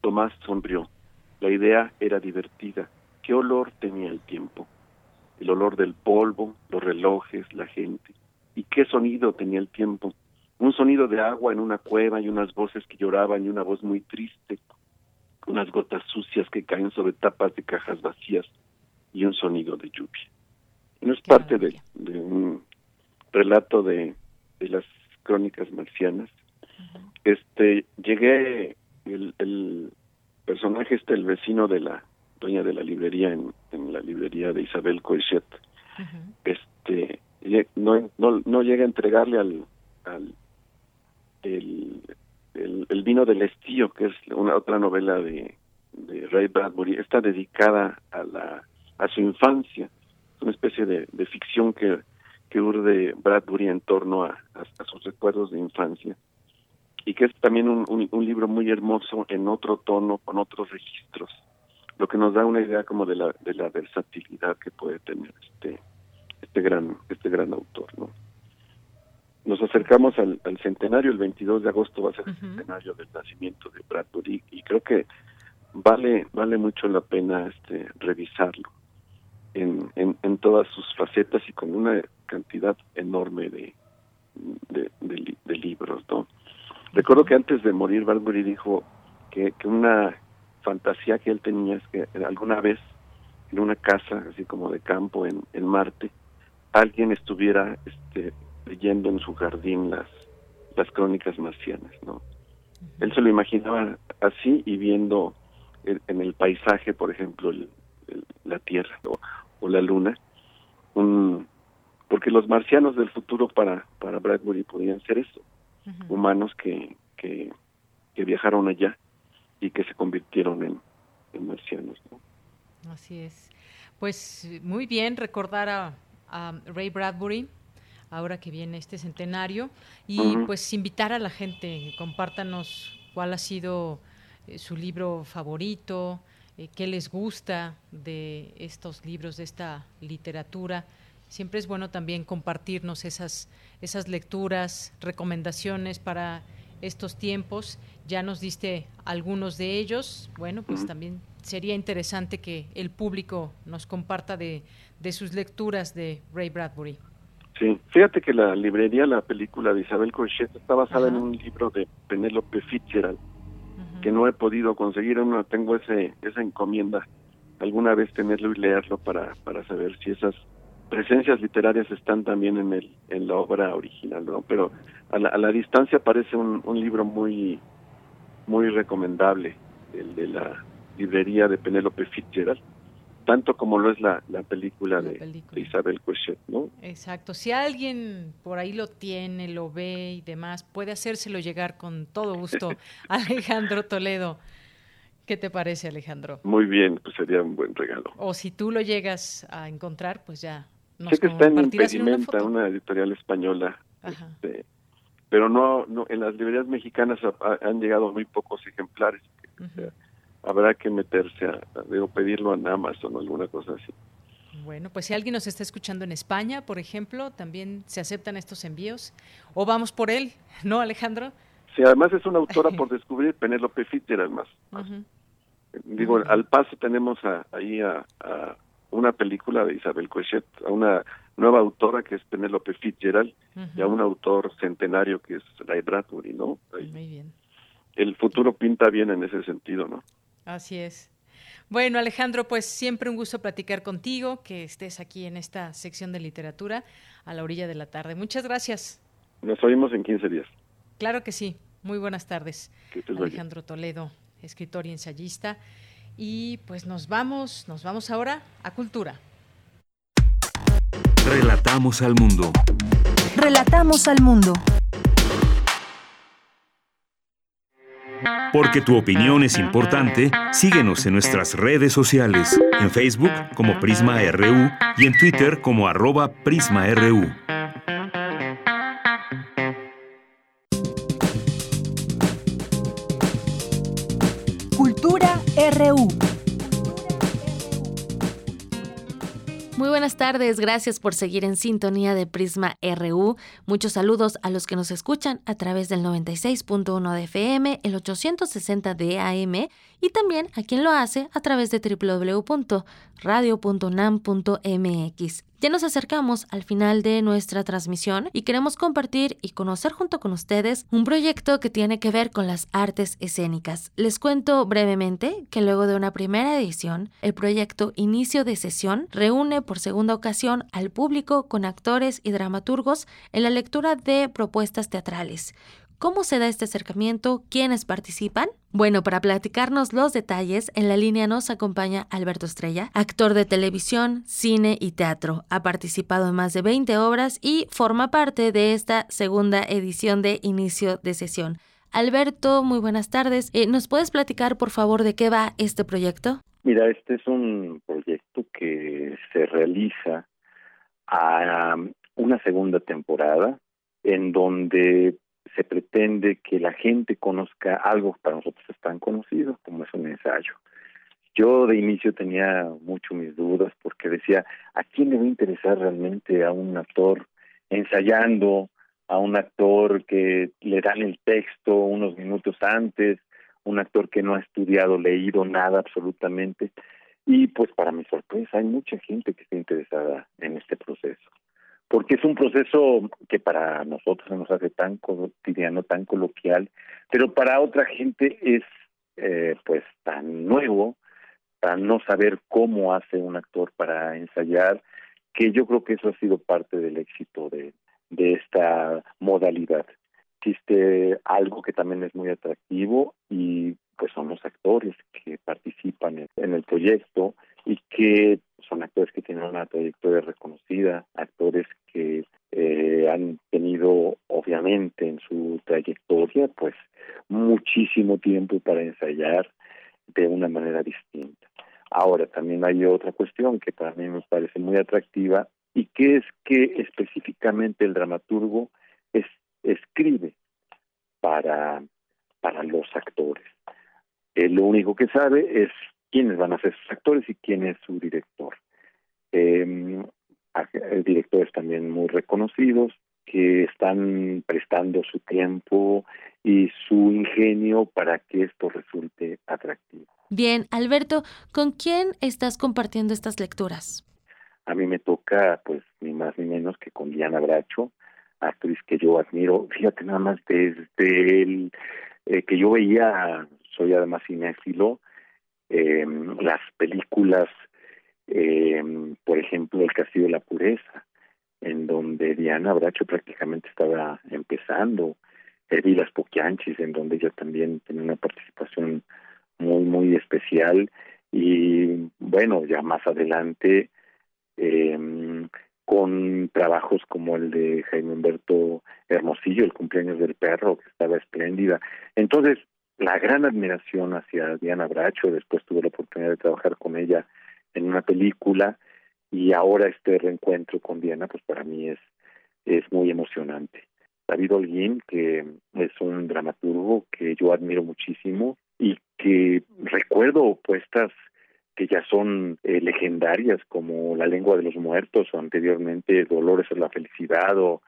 Tomás sonrió. La idea era divertida. ¿Qué olor tenía el tiempo? El olor del polvo, los relojes, la gente. ¿Y qué sonido tenía el tiempo? Un sonido de agua en una cueva y unas voces que lloraban y una voz muy triste, unas gotas sucias que caen sobre tapas de cajas vacías y un sonido de lluvia. Y no es parte de, de un relato de, de las crónicas marcianas. Este, llegué, el, el personaje este, el vecino de la dueña de la librería en, en la librería de Isabel Coixet. Este no, no, no llega a entregarle al, al el, el, vino del estío, que es una otra novela de, de Ray Bradbury, está dedicada a la a su infancia, es una especie de, de ficción que, que urde Bradbury en torno a, a, sus recuerdos de infancia y que es también un, un, libro muy hermoso en otro tono, con otros registros, lo que nos da una idea como de la, de la versatilidad que puede tener este este gran este gran autor, ¿no? nos acercamos al, centenario, el 22 de agosto va a ser el centenario del nacimiento de Bradbury y creo que vale vale mucho la pena este revisarlo en, en, todas sus facetas y con una cantidad enorme de, de, libros, ¿no? Recuerdo que antes de morir Bradbury dijo que, que una fantasía que él tenía es que alguna vez en una casa así como de campo en, en Marte alguien estuviera este leyendo en su jardín las, las crónicas marcianas, ¿no? Él se lo imaginaba así y viendo en el paisaje, por ejemplo, la Tierra o, la Luna, un, porque los marcianos del futuro para, para Bradbury podían ser eso, humanos que, que, que, viajaron allá y que se convirtieron en, en marcianos. ¿no?
Así es. Pues muy bien recordar a, a Ray Bradbury, ahora que viene este centenario y pues invitar a la gente, compártanos cuál ha sido eh, su libro favorito, eh, qué les gusta de estos libros, de esta literatura. Siempre es bueno también compartirnos esas, esas lecturas, recomendaciones para estos tiempos. Ya nos diste algunos de ellos. Bueno, pues también sería interesante que el público nos comparta de, de sus lecturas de Ray Bradbury.
Sí, fíjate que la librería, la película de Isabel Cochet está basada en un libro de Penélope Fitzgerald que no he podido conseguir, no tengo ese esa encomienda alguna vez tenerlo y leerlo para para saber si esas presencias literarias están también en el en la obra original, ¿no? Pero a la, a la distancia parece un, un libro muy muy recomendable el de la librería de Penélope Fitzgerald tanto como lo es la, la película, de, Isabel Coixet, ¿no?
Exacto. Si alguien por ahí lo tiene, lo ve y demás, puede hacérselo llegar con todo gusto (laughs) Alejandro Toledo. ¿Qué te parece, Alejandro?
Muy bien, pues sería un buen regalo.
O si tú lo llegas a encontrar, pues ya
Sé que está en Impedimenta, una, editorial española, este, pero no, no, en las librerías mexicanas han llegado muy pocos ejemplares habrá que meterse a, digo, pedirlo en Amazon o alguna cosa así.
Bueno, pues si alguien nos está escuchando en España, por ejemplo, también se aceptan estos envíos. O vamos por él, (laughs) ¿no, Alejandro?
Sí, además es una autora (laughs) por descubrir, Penélope Fitzgerald más. Digo, al paso tenemos ahí a, una película de Isabel Coixet, a una nueva autora que es Penélope Fitzgerald y a un autor centenario que es Ray Bradbury, ¿no?
Muy bien.
El futuro pinta bien en ese sentido, ¿no?
Así es. Bueno, Alejandro, pues siempre un gusto platicar contigo, que estés aquí en esta sección de literatura a la orilla de la tarde. Muchas gracias.
Nos oímos en 15 días.
Claro que sí. Muy buenas tardes. Alejandro Toledo, escritor y ensayista. Y pues nos vamos, nos vamos ahora a Cultura.
Relatamos al mundo.
Relatamos al mundo.
Porque tu opinión es importante, síguenos en nuestras redes sociales, en Facebook como Prisma RU y en Twitter como arroba PrismaRU.
Tardes, gracias por seguir en sintonía de Prisma RU. Muchos saludos a los que nos escuchan a través del 96.1 de FM, el 860 de AM y también a quien lo hace a través de www.radio.unam.mx. Ya nos acercamos al final de nuestra transmisión y queremos compartir y conocer junto con ustedes un proyecto que tiene que ver con las artes escénicas. Les cuento brevemente que luego de una primera edición, el proyecto Inicio de Sesión reúne por segunda ocasión al público con actores y dramaturgos en la lectura de propuestas teatrales ¿Cómo se da este acercamiento? ¿Quiénes participan? Bueno, para platicarnos los detalles, en la línea nos acompaña Alberto Estrella, actor de televisión, cine y teatro. Ha participado en más de 20 obras y forma parte de esta segunda edición de Inicio de Sesión. Alberto, muy buenas tardes. Eh, ¿Nos puedes platicar, por favor, de qué va este proyecto?
Mira, este es un proyecto que se realiza a una segunda temporada en donde se pretende que la gente conozca algo para nosotros es tan conocido como es un ensayo. Yo de inicio tenía mucho mis dudas porque decía, ¿a quién le va a interesar realmente a un actor ensayando, a un actor que le dan el texto unos minutos antes, un actor que no ha estudiado, leído nada absolutamente? Y pues para mi sorpresa hay mucha gente que está interesada en este proceso porque es un proceso que para nosotros se nos hace tan cotidiano, tan coloquial, pero para otra gente es eh, pues tan nuevo, tan no saber cómo hace un actor para ensayar, que yo creo que eso ha sido parte del éxito de, de esta modalidad. Existe algo que también es muy atractivo y pues son los actores que participan en el proyecto y que son actores que tienen una trayectoria reconocida, actores que eh, han tenido obviamente en su trayectoria pues muchísimo tiempo para ensayar de una manera distinta. Ahora también hay otra cuestión que para mí me parece muy atractiva y que es que específicamente el dramaturgo es, escribe para, para los actores. Él lo único que sabe es quiénes van a ser sus actores y quién es su director. Eh, directores también muy reconocidos que están prestando su tiempo y su ingenio para que esto resulte atractivo.
Bien, Alberto, ¿con quién estás compartiendo estas lecturas?
A mí me toca, pues, ni más ni menos que con Diana Bracho, actriz que yo admiro. Fíjate nada más desde el eh, que yo veía, soy además cinéfilo, eh, las películas, eh, por ejemplo, El Castillo de la Pureza, en donde Diana Bracho prácticamente estaba empezando, vi Las Poquianchis, en donde ella también tenía una participación muy, muy especial, y bueno, ya más adelante, eh, con trabajos como el de Jaime Humberto Hermosillo, El cumpleaños del perro, que estaba espléndida. Entonces, la gran admiración hacia Diana Bracho, después tuve la oportunidad de trabajar con ella en una película y ahora este reencuentro con Diana pues para mí es es muy emocionante. David Holguín, que es un dramaturgo que yo admiro muchísimo y que recuerdo puestas que ya son eh, legendarias como La lengua de los muertos o anteriormente Dolores es la felicidad o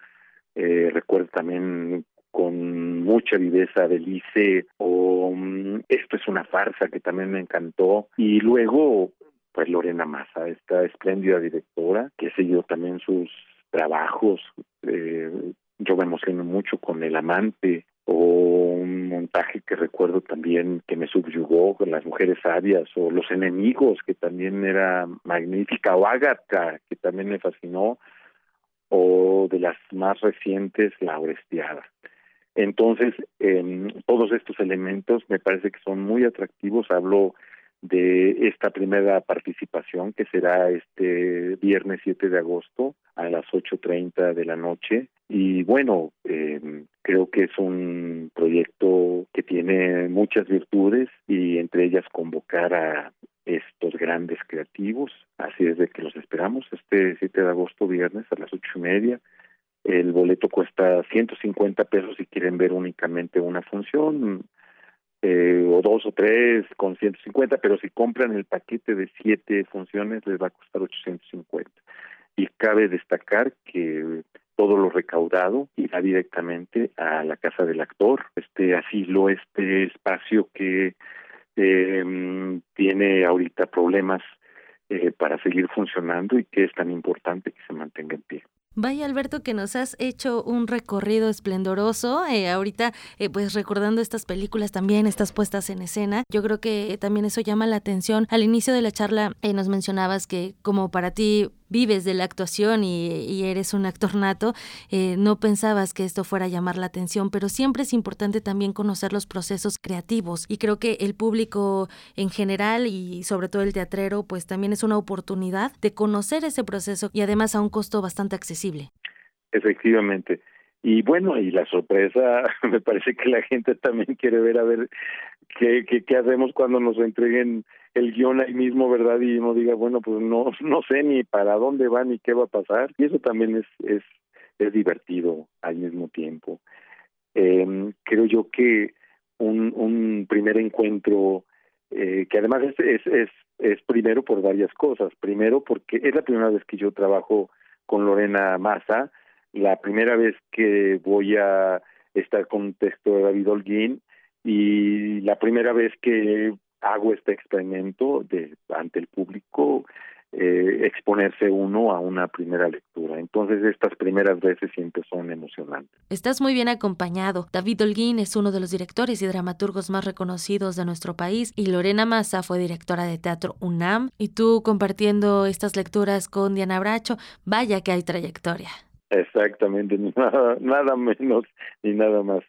eh, recuerdo también con mucha viveza Belice o um, Esto es una farsa que también me encantó y luego pues Lorena Massa, esta espléndida directora que seguido también sus trabajos eh, yo me emociono mucho con El amante o un montaje que recuerdo también que me subyugó con Las mujeres sabias o Los enemigos que también era magnífica o Agatha que también me fascinó o de las más recientes La Orestiada. Entonces, eh, todos estos elementos me parece que son muy atractivos. Hablo de esta primera participación que será este viernes 7 de agosto a las 8.30 de la noche. Y bueno, eh, creo que es un proyecto que tiene muchas virtudes y entre ellas convocar a estos grandes creativos. Así es de que los esperamos este 7 de agosto, viernes a las ocho y media. El boleto cuesta 150 pesos si quieren ver únicamente una función, eh, o dos o tres con 150, pero si compran el paquete de siete funciones les va a costar 850. Y cabe destacar que todo lo recaudado irá directamente a la casa del actor, este asilo, este espacio que eh, tiene ahorita problemas eh, para seguir funcionando y que es tan importante que se mantenga en pie.
Vaya Alberto que nos has hecho un recorrido esplendoroso, eh, ahorita eh, pues recordando estas películas también, estas puestas en escena, yo creo que también eso llama la atención. Al inicio de la charla eh, nos mencionabas que como para ti vives de la actuación y, eres un actor nato, eh, no pensabas que esto fuera a llamar la atención, pero siempre es importante también conocer los procesos creativos y creo que el público en general y sobre todo el teatrero, pues también es una oportunidad de conocer ese proceso y además a un costo bastante accesible.
Efectivamente. Y bueno, y la sorpresa, (laughs) me parece que la gente también quiere ver a ver qué, qué, qué hacemos cuando nos entreguen el guion ahí mismo, ¿verdad? Y uno diga, bueno, pues no, (laughs) no sé ni para dónde va ni qué va a pasar. Y eso también es, es, es divertido al mismo tiempo. Eh, creo yo que un, un primer encuentro, eh, que además es, es, es, es primero por varias cosas. Primero porque es la primera vez que yo trabajo con Lorena Massa, la primera vez que voy a estar con un texto de David Holguín y la primera vez que hago este experimento de ante el público eh, exponerse uno a una primera lectura. Entonces estas primeras veces siempre son emocionantes.
Estás muy bien acompañado. David Holguín es uno de los directores y dramaturgos más reconocidos de nuestro país y Lorena Massa fue directora de teatro UNAM y tú compartiendo estas lecturas con Diana Bracho, vaya que hay trayectoria.
Exactamente, (laughs) nada, nada menos ni nada más,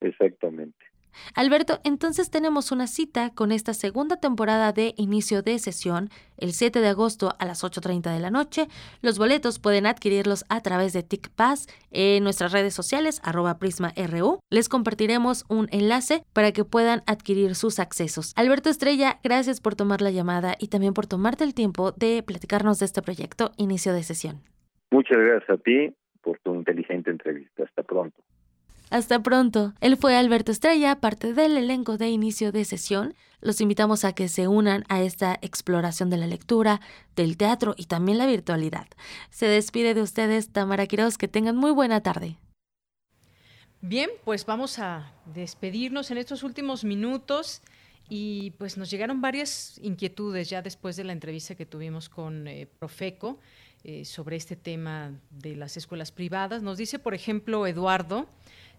exactamente.
Alberto, entonces tenemos una cita con esta segunda temporada de inicio de sesión el 7 de agosto a las 8.30 de la noche. Los boletos pueden adquirirlos a través de TICPass en nuestras redes sociales, arroba PrismaRU. Les compartiremos un enlace para que puedan adquirir sus accesos. Alberto Estrella, gracias por tomar la llamada y también por tomarte el tiempo de platicarnos de este proyecto inicio de sesión.
Muchas gracias a ti por tu inteligente entrevista. Hasta pronto.
Hasta pronto. Él fue Alberto Estrella, parte del elenco de inicio de sesión. Los invitamos a que se unan a esta exploración de la lectura, del teatro y también la virtualidad. Se despide de ustedes Tamara Quiroz. Que tengan muy buena tarde.
Bien, pues vamos a despedirnos en estos últimos minutos. Y pues nos llegaron varias inquietudes ya después de la entrevista que tuvimos con eh, Profeco eh, sobre este tema de las escuelas privadas. Nos dice, por ejemplo, Eduardo,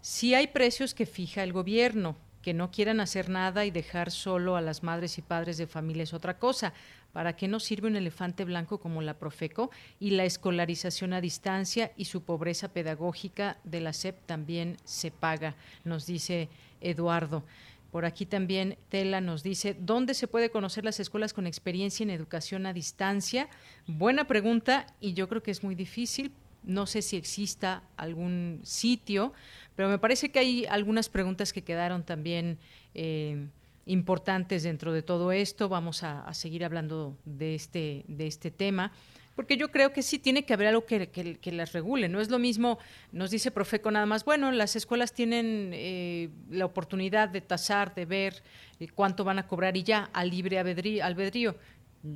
si hay precios que fija el gobierno, que no quieran hacer nada y dejar solo a las madres y padres de familia es otra cosa. ¿Para qué nos sirve un elefante blanco como la Profeco y la escolarización a distancia y su pobreza pedagógica de la SEP también se paga? Nos dice Eduardo. Por aquí también Tela nos dice, ¿dónde se puede conocer las escuelas con experiencia en educación a distancia? Buena pregunta y yo creo que es muy difícil. No sé si exista algún sitio, pero me parece que hay algunas preguntas que quedaron también eh, importantes dentro de todo esto. Vamos a, seguir hablando de este, de este tema porque yo creo que sí tiene que haber algo que, que, las regule. No es lo mismo, nos dice Profeco nada más, bueno, las escuelas tienen eh, la oportunidad de tasar, de ver eh, cuánto van a cobrar y ya, al libre albedrío.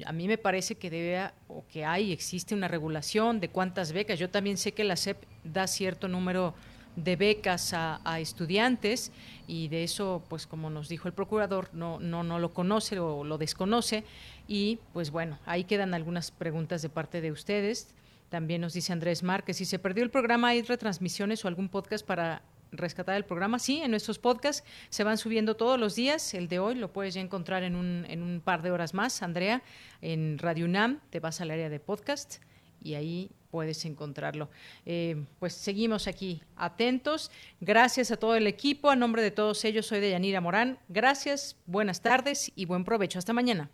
A mí me parece que debe, o que hay, existe una regulación de cuántas becas. Yo también sé que la SEP da cierto número de becas a, estudiantes y de eso, pues como nos dijo el procurador, no, no, no lo conoce o lo desconoce y pues bueno, ahí quedan algunas preguntas de parte de ustedes. También nos dice Andrés Márquez, si se perdió el programa, ¿hay retransmisiones o algún podcast para rescatar el programa? Sí, en nuestros podcasts se van subiendo todos los días. El de hoy lo puedes ya encontrar en un, en un par de horas más, Andrea, en Radio UNAM, te vas al área de podcast y ahí puedes encontrarlo. Eh, pues seguimos aquí atentos. Gracias a todo el equipo. A nombre de todos ellos, soy Deyanira Morán. Gracias, buenas tardes y buen provecho. Hasta mañana.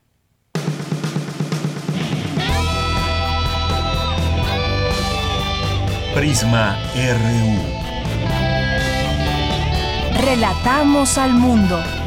Prisma RU.
Relatamos al mundo.